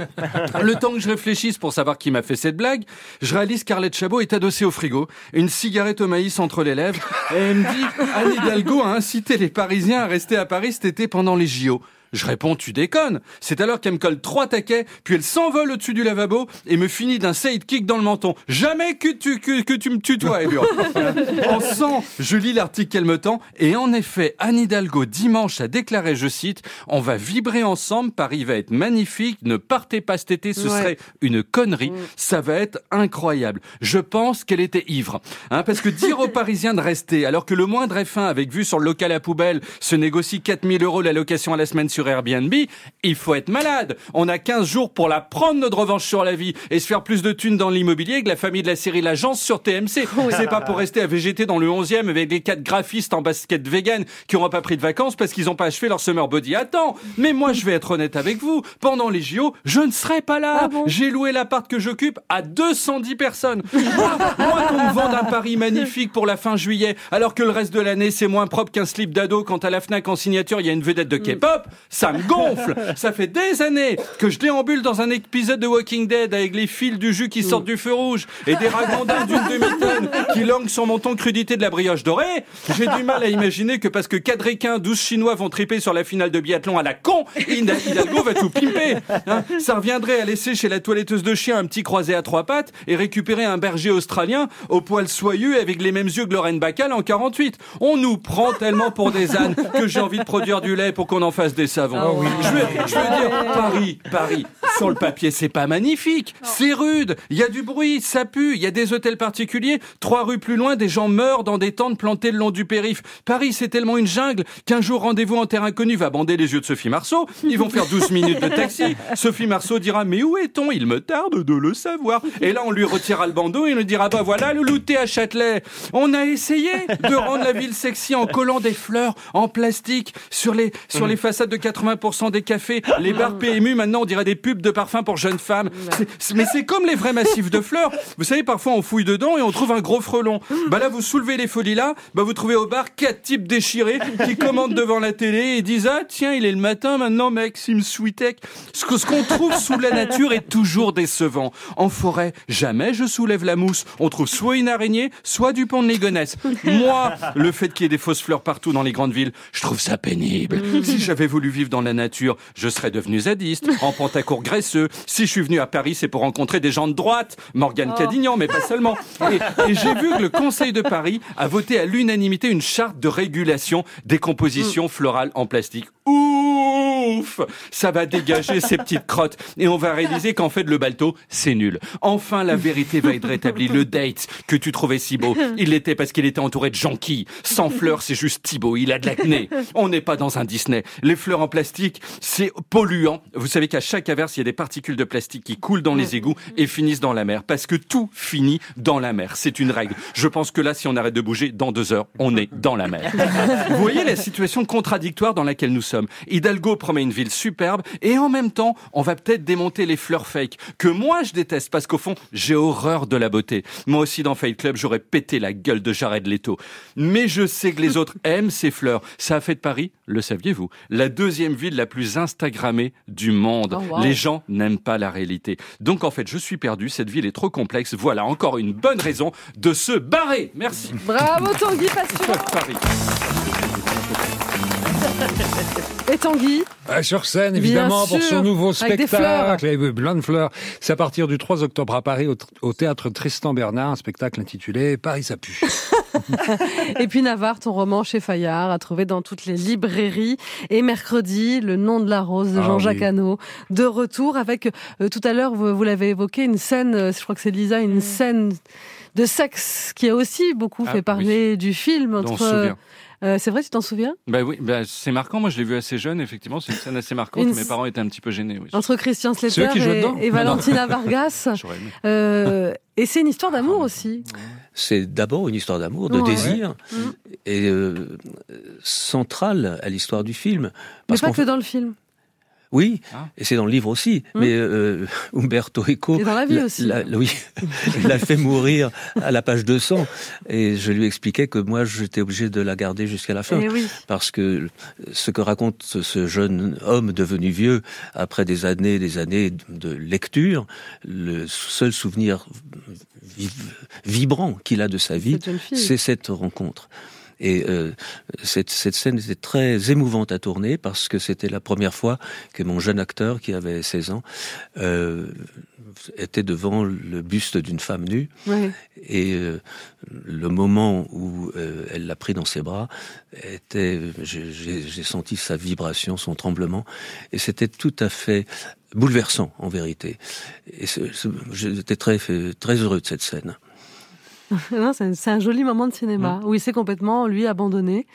Le temps que je réfléchisse pour savoir qui m'a fait cette blague, je réalise qu'Arlette Chabot est adossée au frigo, une cigarette au maïs entre les lèvres, et elle me dit, Hidalgo a incité les Parisiens à rester à Paris cet été pendant les JO. Je réponds, tu déconnes. C'est alors qu'elle me colle trois taquets, puis elle s'envole au-dessus du lavabo et me finit d'un sidekick dans le menton. Jamais que tu, que, que tu me tutoies, [laughs] Ebur. en sang, je lis l'article qu'elle me tend, et en effet, Anne Hidalgo, dimanche, a déclaré, je cite, on va vibrer ensemble, Paris va être magnifique, ne partez pas cet été, ce Ouais. serait une connerie, ça va être incroyable. Je pense qu'elle était ivre. Hein, parce que dire aux [laughs] Parisiens de rester, alors que le moindre F1 avec vue sur le local à poubelle se négocie 4000 euros la location à la semaine sur Airbnb, il faut être malade. On a 15 jours pour la prendre notre revanche sur la vie et se faire plus de thunes dans l'immobilier que la famille de la série L'Agence sur TMC. [laughs] C'est pas pour rester à végéter dans le 11e avec les quatre graphistes en basket vegan qui auront pas pris de vacances parce qu'ils ont pas achevé leur summer body. Attends, mais moi je vais être honnête avec vous. Pendant les JO, je ne serai pas là. J'ai loué l'appart que j'occupe à 210 personnes. Moi, [laughs] moi qu'on me vende un Paris magnifique pour la fin juillet, alors que le reste de l'année c'est moins propre qu'un slip d'ado quand à la Fnac en signature il y a une vedette de K-pop, ça me gonfle. [laughs] Ça fait des années que je déambule dans un épisode de Walking Dead avec les fils du jus qui sortent du feu rouge et des ragondins d'une demi-tonne qui languent sur mon ton crudité de la brioche dorée. J'ai du mal à imaginer que parce que 4 Ricains, 12 Chinois vont triper sur la finale de biathlon à la con, Hidalgo va tout pimper. Hein ça reviendrait à laisser chez la toiletteuse de chien un petit croisé à trois pattes et récupérer un berger australien au poil soyeux avec les mêmes yeux que Lorraine Bacal en 48. On nous prend tellement pour des ânes que j'ai envie de produire du lait pour qu'on en fasse des savons. je, veux, je veux dire, Paris, Paris, sur le papier, c'est pas magnifique. C'est rude, il y a du bruit, ça pue, il y a des hôtels particuliers. Trois rues plus loin, des gens meurent dans des tentes plantées le long du périph. Paris, c'est tellement une jungle qu'un jour, rendez-vous en terre inconnue va bander les yeux de Sophie Marceau. Ils vont faire 12 minutes de taxi. [laughs] Sophie Marceau dira, mais où est-on? Il me tarde de le savoir. Et là, on lui retirera le bandeau et il nous dira, bah voilà, le louté à Châtelet. On a essayé de rendre la ville sexy en collant des fleurs en plastique sur les, sur les façades de 80% des cafés, les bars [laughs] PMU, maintenant on dirait des pubs de parfums pour jeunes femmes. Mais c'est comme les vrais massifs de fleurs. Vous savez, parfois on fouille dedans et on trouve un gros frelon. Bah là, vous soulevez les folies là, bah vous trouvez au bar quatre types déchirés qui commandent devant la télé et disent ah tiens il est le matin maintenant Maxime Sweetek. Ce que ce qu'on trouve sous la nature est toujours décevant. En forêt, jamais je soulève la mousse. On trouve soit une araignée, soit du pont de Ligonnès. Moi, le fait qu'il y ait des fausses fleurs partout dans les grandes villes, je trouve ça pénible. Si j'avais voulu vivre dans la nature, je serais devenu zadiste, [laughs] en pantacourt graisseux. Si je suis venu à Paris, c'est pour rencontrer des gens de droite, Morgane Cadignan, mais pas seulement. Et, et j'ai vu que le Conseil de Paris a voté à l'unanimité une charte de régulation des compositions florales en plastique. Ouf Ça va dégager ces petites [laughs] crottes et on va réaliser qu'en fait le balto, c'est nul. Enfin la vérité va être rétablie. Le date que tu trouvais si beau, il l'était parce qu'il était entouré de jonquilles. Sans fleurs, c'est juste Thibaut, il a de l'acné. On n'est pas dans un Disney. Les fleurs en plastique, c'est polluant. Vous savez qu'à chaque averse, il y a des particules de plastique qui coulent dans les égouts et finissent dans la mer parce que tout finit dans la mer. C'est une règle. Je pense que là, si on arrête de bouger, dans deux heures, on est dans la mer. Vous voyez la situation contradictoire dans laquelle nous sommes. Hidalgo promet une ville superbe et en même temps, on va peut-être démonter les fleurs fake que moi je déteste parce qu'au fond, j'ai horreur de la beauté. Moi aussi dans Fight Club, j'aurais pété la gueule de Jared Leto. Mais je sais que les autres [laughs] aiment ces fleurs. Ça a fait de Paris, le saviez-vous, la deuxième ville la plus instagrammée du monde. Oh, wow. Les gens n'aiment pas la réalité. Donc en fait, je suis perdu, cette ville est trop complexe. Voilà encore une bonne raison de se barrer. Merci. Bravo Tanguy Passion Fuck [laughs] Paris. Et Tanguy Euh, sur scène, évidemment, pour son nouveau avec des spectacle, avec plein de fleurs. C'est à partir du 3 octobre à Paris, au, au théâtre Tristan Bernard, un spectacle intitulé Paris ça pue. [laughs] Et puis Navarre, ton roman chez Fayard, à trouver dans toutes les librairies. Et mercredi, Le nom de la rose de Ah Jean-Jacques oui. Hano, de retour avec, euh, tout à l'heure, vous, vous l'avez évoqué, une scène, euh, je crois que c'est Lisa, une scène de sexe qui a aussi beaucoup Ah, fait parler du film. Entre. Euh, c'est vrai, tu t'en souviens? Bah oui, bah c'est marquant. Moi, je l'ai vu assez jeune. Effectivement, c'est une scène assez marquante. Une- Mes parents étaient un petit peu gênés. Oui. Entre Christian Slater et, dedans et Valentina [laughs] Vargas. J'aurais aimé. Euh, et c'est une histoire d'amour aussi. C'est d'abord une histoire d'amour, de Ouais. désir, et euh, centrale à l'histoire du film. Mais pas que dans le film. Oui, Ah. et c'est dans le livre aussi. Hmm. Mais euh, [laughs] Umberto Eco Et dans la vie l'a- aussi. l'a- oui, [laughs] l'a fait mourir à la page 200. Et je lui expliquais que moi, j'étais obligé de la garder jusqu'à la fin. Eh oui. Parce que ce que raconte ce- jeune homme devenu vieux, après des années et des années de lecture, le seul souvenir vi- vibrant qu'il a de sa vie, c'est cette rencontre. Et euh, cette, cette scène était très émouvante à tourner parce que c'était la première fois que mon jeune acteur, qui avait 16 ans, euh, était devant le buste d'une femme nue. Ouais. Et euh, le moment où euh, elle l'a pris dans ses bras, était, j'ai- senti sa vibration, son tremblement, et c'était tout à fait bouleversant en vérité. Et j'étais très très heureux de cette scène. [laughs] Non, c'est un- joli moment de cinéma où il s'est complètement, lui, abandonné.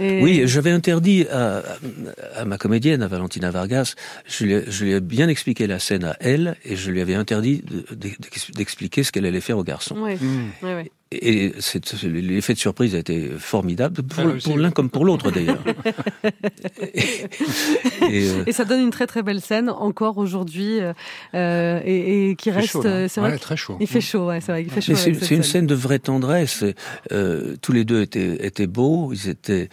Et... Oui, j'avais interdit à, à ma comédienne, à Valentina Vargas, je lui, ai, je lui ai bien expliqué la scène à elle et je lui avais interdit de- d'ex- d'expliquer ce qu'elle allait faire au garçon. Ouais. Hmm. Ouais, ouais. Et l'effet de surprise a été formidable, pour, Ah, pour l'un comme pour l'autre d'ailleurs. [laughs] et, et, euh, Et ça donne une très très belle scène encore aujourd'hui euh, euh, et, et qui reste. c'est vrai Ouais, très chaud. Il fait chaud, ouais, c'est vrai. Il fait chaud. Mais c'est une scène. scène de vraie tendresse. Euh, tous les deux étaient, étaient beaux, ils étaient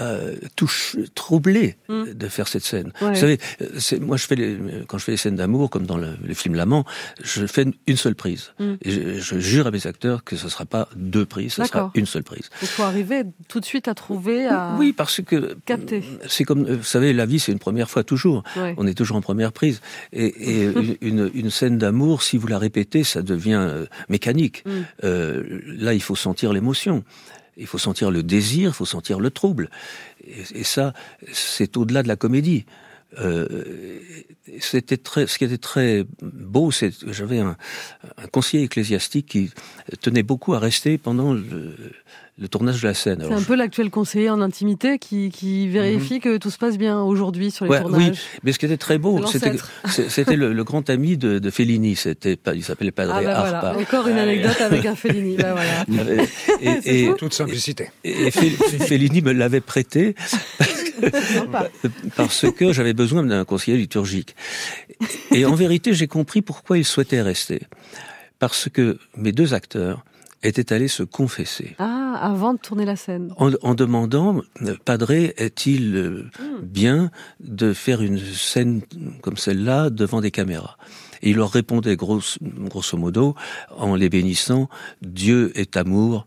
euh, touche, troublés Mm. de faire cette scène. Ouais. Vous savez, euh, moi je fais les, quand je fais les scènes d'amour, comme dans le, les films L'Amant, je fais une seule prise. Mm. Et je, je jure à mes acteurs que ce ne sera pas deux prises, ce sera une seule prise. Il faut arriver tout de suite à trouver, à Oui, parce que capter. c'est comme, euh, vous savez, la vie c'est une première fois toujours. Ouais. On est toujours en première prise. Et, et [laughs] une, scène d'amour, si vous la répétez, ça devient euh, mécanique. Mm. Euh, là, il faut sentir l'émotion. Il faut sentir le désir, il faut sentir le trouble. Et, ça, c'est au-delà de la comédie. Euh, c'était très, ce qui était très beau, c'est que j'avais un, un conseiller ecclésiastique qui tenait beaucoup à rester pendant le, le tournage de la scène. C'est un peu l'actuel conseiller en intimité qui, qui vérifie que tout se passe bien aujourd'hui sur les Ouais, tournages. oui, mais ce qui était très beau, c'était le, le grand ami de, de Fellini. C'était il s'appelait Padre Ah bah voilà, Arpa. encore une anecdote avec un Fellini. Bah voilà. [laughs] Et. [laughs] Toute simplicité. et Fe- Fellini me l'avait prêté [laughs] parce que, parce que j'avais besoin d'un conseiller liturgique. Et en vérité, j'ai compris pourquoi il souhaitait rester. Parce que mes deux acteurs étaient allés se confesser. Ah, avant de tourner la scène. En, en demandant, euh, Padré, est-il euh, bien de faire une scène comme celle-là devant des caméras? Et il leur répondait grosso, grosso modo, en les bénissant, Dieu est amour,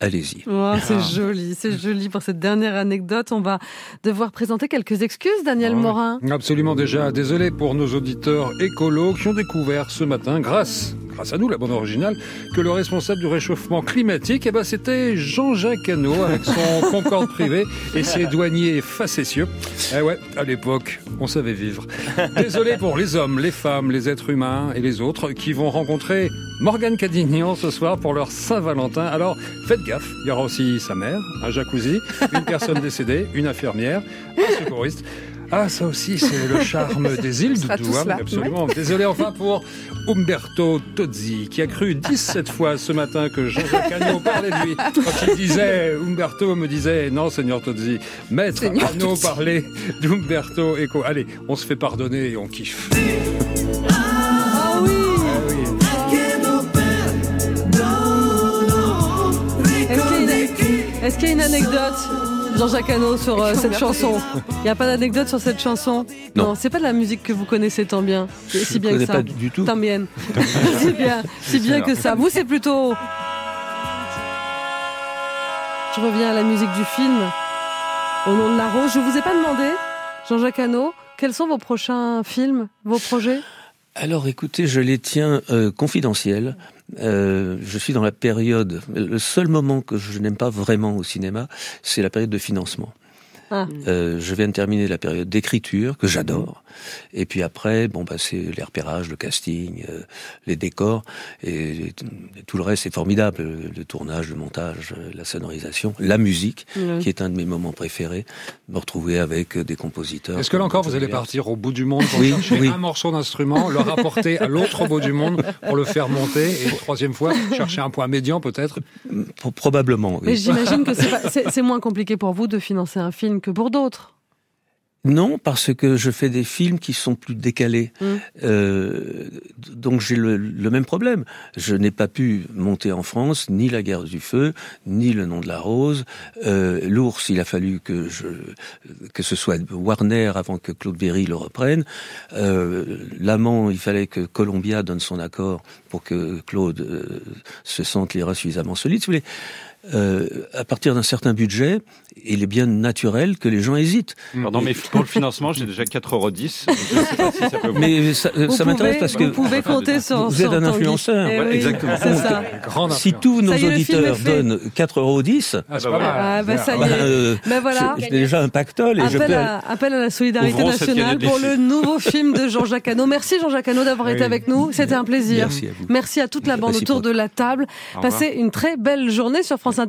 allez-y. Oh, c'est joli, c'est joli pour cette dernière anecdote. On va devoir présenter quelques excuses, Daniel Ah. Morin. Absolument déjà. Désolé pour nos auditeurs écolos qui ont découvert ce matin, grâce, grâce à nous, la bande originale, que le responsable du réchauffement climatique, eh ben, c'était Jean-Jacques Hano avec son [laughs] Concorde privé et ses douaniers facétieux. Eh ouais, à l'époque, on savait vivre. Désolé pour les hommes, les femmes, les êtres humains et les autres qui vont rencontrer Morgane Cadignan ce soir pour leur Saint-Valentin. Alors, faites gaffe, il y aura aussi sa mère, un jacuzzi, une personne décédée, une infirmière, un secouriste. Ah, ça aussi, c'est le charme [laughs] des îles hein, là. absolument. Désolé enfin pour Umberto Tozzi, qui a cru 17 fois ce matin que Jean-Jacques Hano parlait de lui. Quand il disait, Umberto me disait, non, Seigneur Tozzi, maître Seigneur Tozzi. parlait d'Umberto Eco. Allez, on se fait pardonner et on kiffe. Est-ce qu'il y a une anecdote, Jean-Jacques Hano, sur euh, [laughs] cette chanson? Il n'y a pas d'anecdote sur cette chanson? Non. c'est pas de la musique que vous connaissez tant bien. Je si bien connais que ça. pas du tout. Tant [laughs] [laughs] bien. si bien, si bien que ça. Vous, c'est plutôt. Je reviens à la musique du film. Au nom de la rose. Je vous ai pas demandé, Jean-Jacques Hano, quels sont vos prochains films, vos projets? Alors écoutez, je les tiens euh, confidentiels. Euh, je suis dans la période. Le seul moment que je n'aime pas vraiment au cinéma, c'est la période de financement. Ah. Euh, je viens de terminer la période d'écriture que j'adore, et puis après, bon bah c'est les repérages, le casting, euh, les décors, et, et tout le reste c'est formidable. Le, le tournage, le montage, euh, la sonorisation, la musique, qui est un de mes moments préférés. Me retrouver avec des compositeurs. Est-ce que là encore, vous allez partir au bout du monde pour Oui, chercher oui. un morceau d'instrument, le rapporter à l'autre bout du monde pour le faire monter, et troisième fois, chercher un point médian peut-être? Pro- Probablement. oui. Mais j'imagine que c'est moins compliqué pour vous de financer un film que pour d'autres. Non, parce que je fais des films qui sont plus décalés. Mm. Euh, donc j'ai le, le même problème. Je n'ai pas pu monter en France ni La Guerre du Feu, ni Le Nom de la Rose. Euh, L'Ours, il a fallu que je que ce soit Warner avant que Claude Berry le reprenne. Euh, L'Amant, il fallait que Columbia donne son accord pour que Claude se sente les reins suffisamment solides. Si vous voulez, euh, à partir d'un certain budget, il est bien naturel que les gens hésitent. Pardon, mais pour le financement, j'ai déjà 4,10 euros. Je sais pas si ça peut vous... Mais ça, m'intéresse parce que vous pouvez compter sur. vous êtes un influenceur. Eh oui, exactement. C'est ça. Grande si tous nos auditeurs donnent 4,10 euros, Ah, c'est pas mal. Ah, bah, ça y bah, est. euh, voilà. j'ai j'ai déjà un pactole et je peux. à, appel à la solidarité Ouvrons nationale pour le nouveau film de Jean-Jacques Hano. Merci Jean-Jacques Hano d'avoir été avec nous. C'était un plaisir. Merci à vous. Merci à toute la bande autour de la table. Passez une très belle journée sur Inter.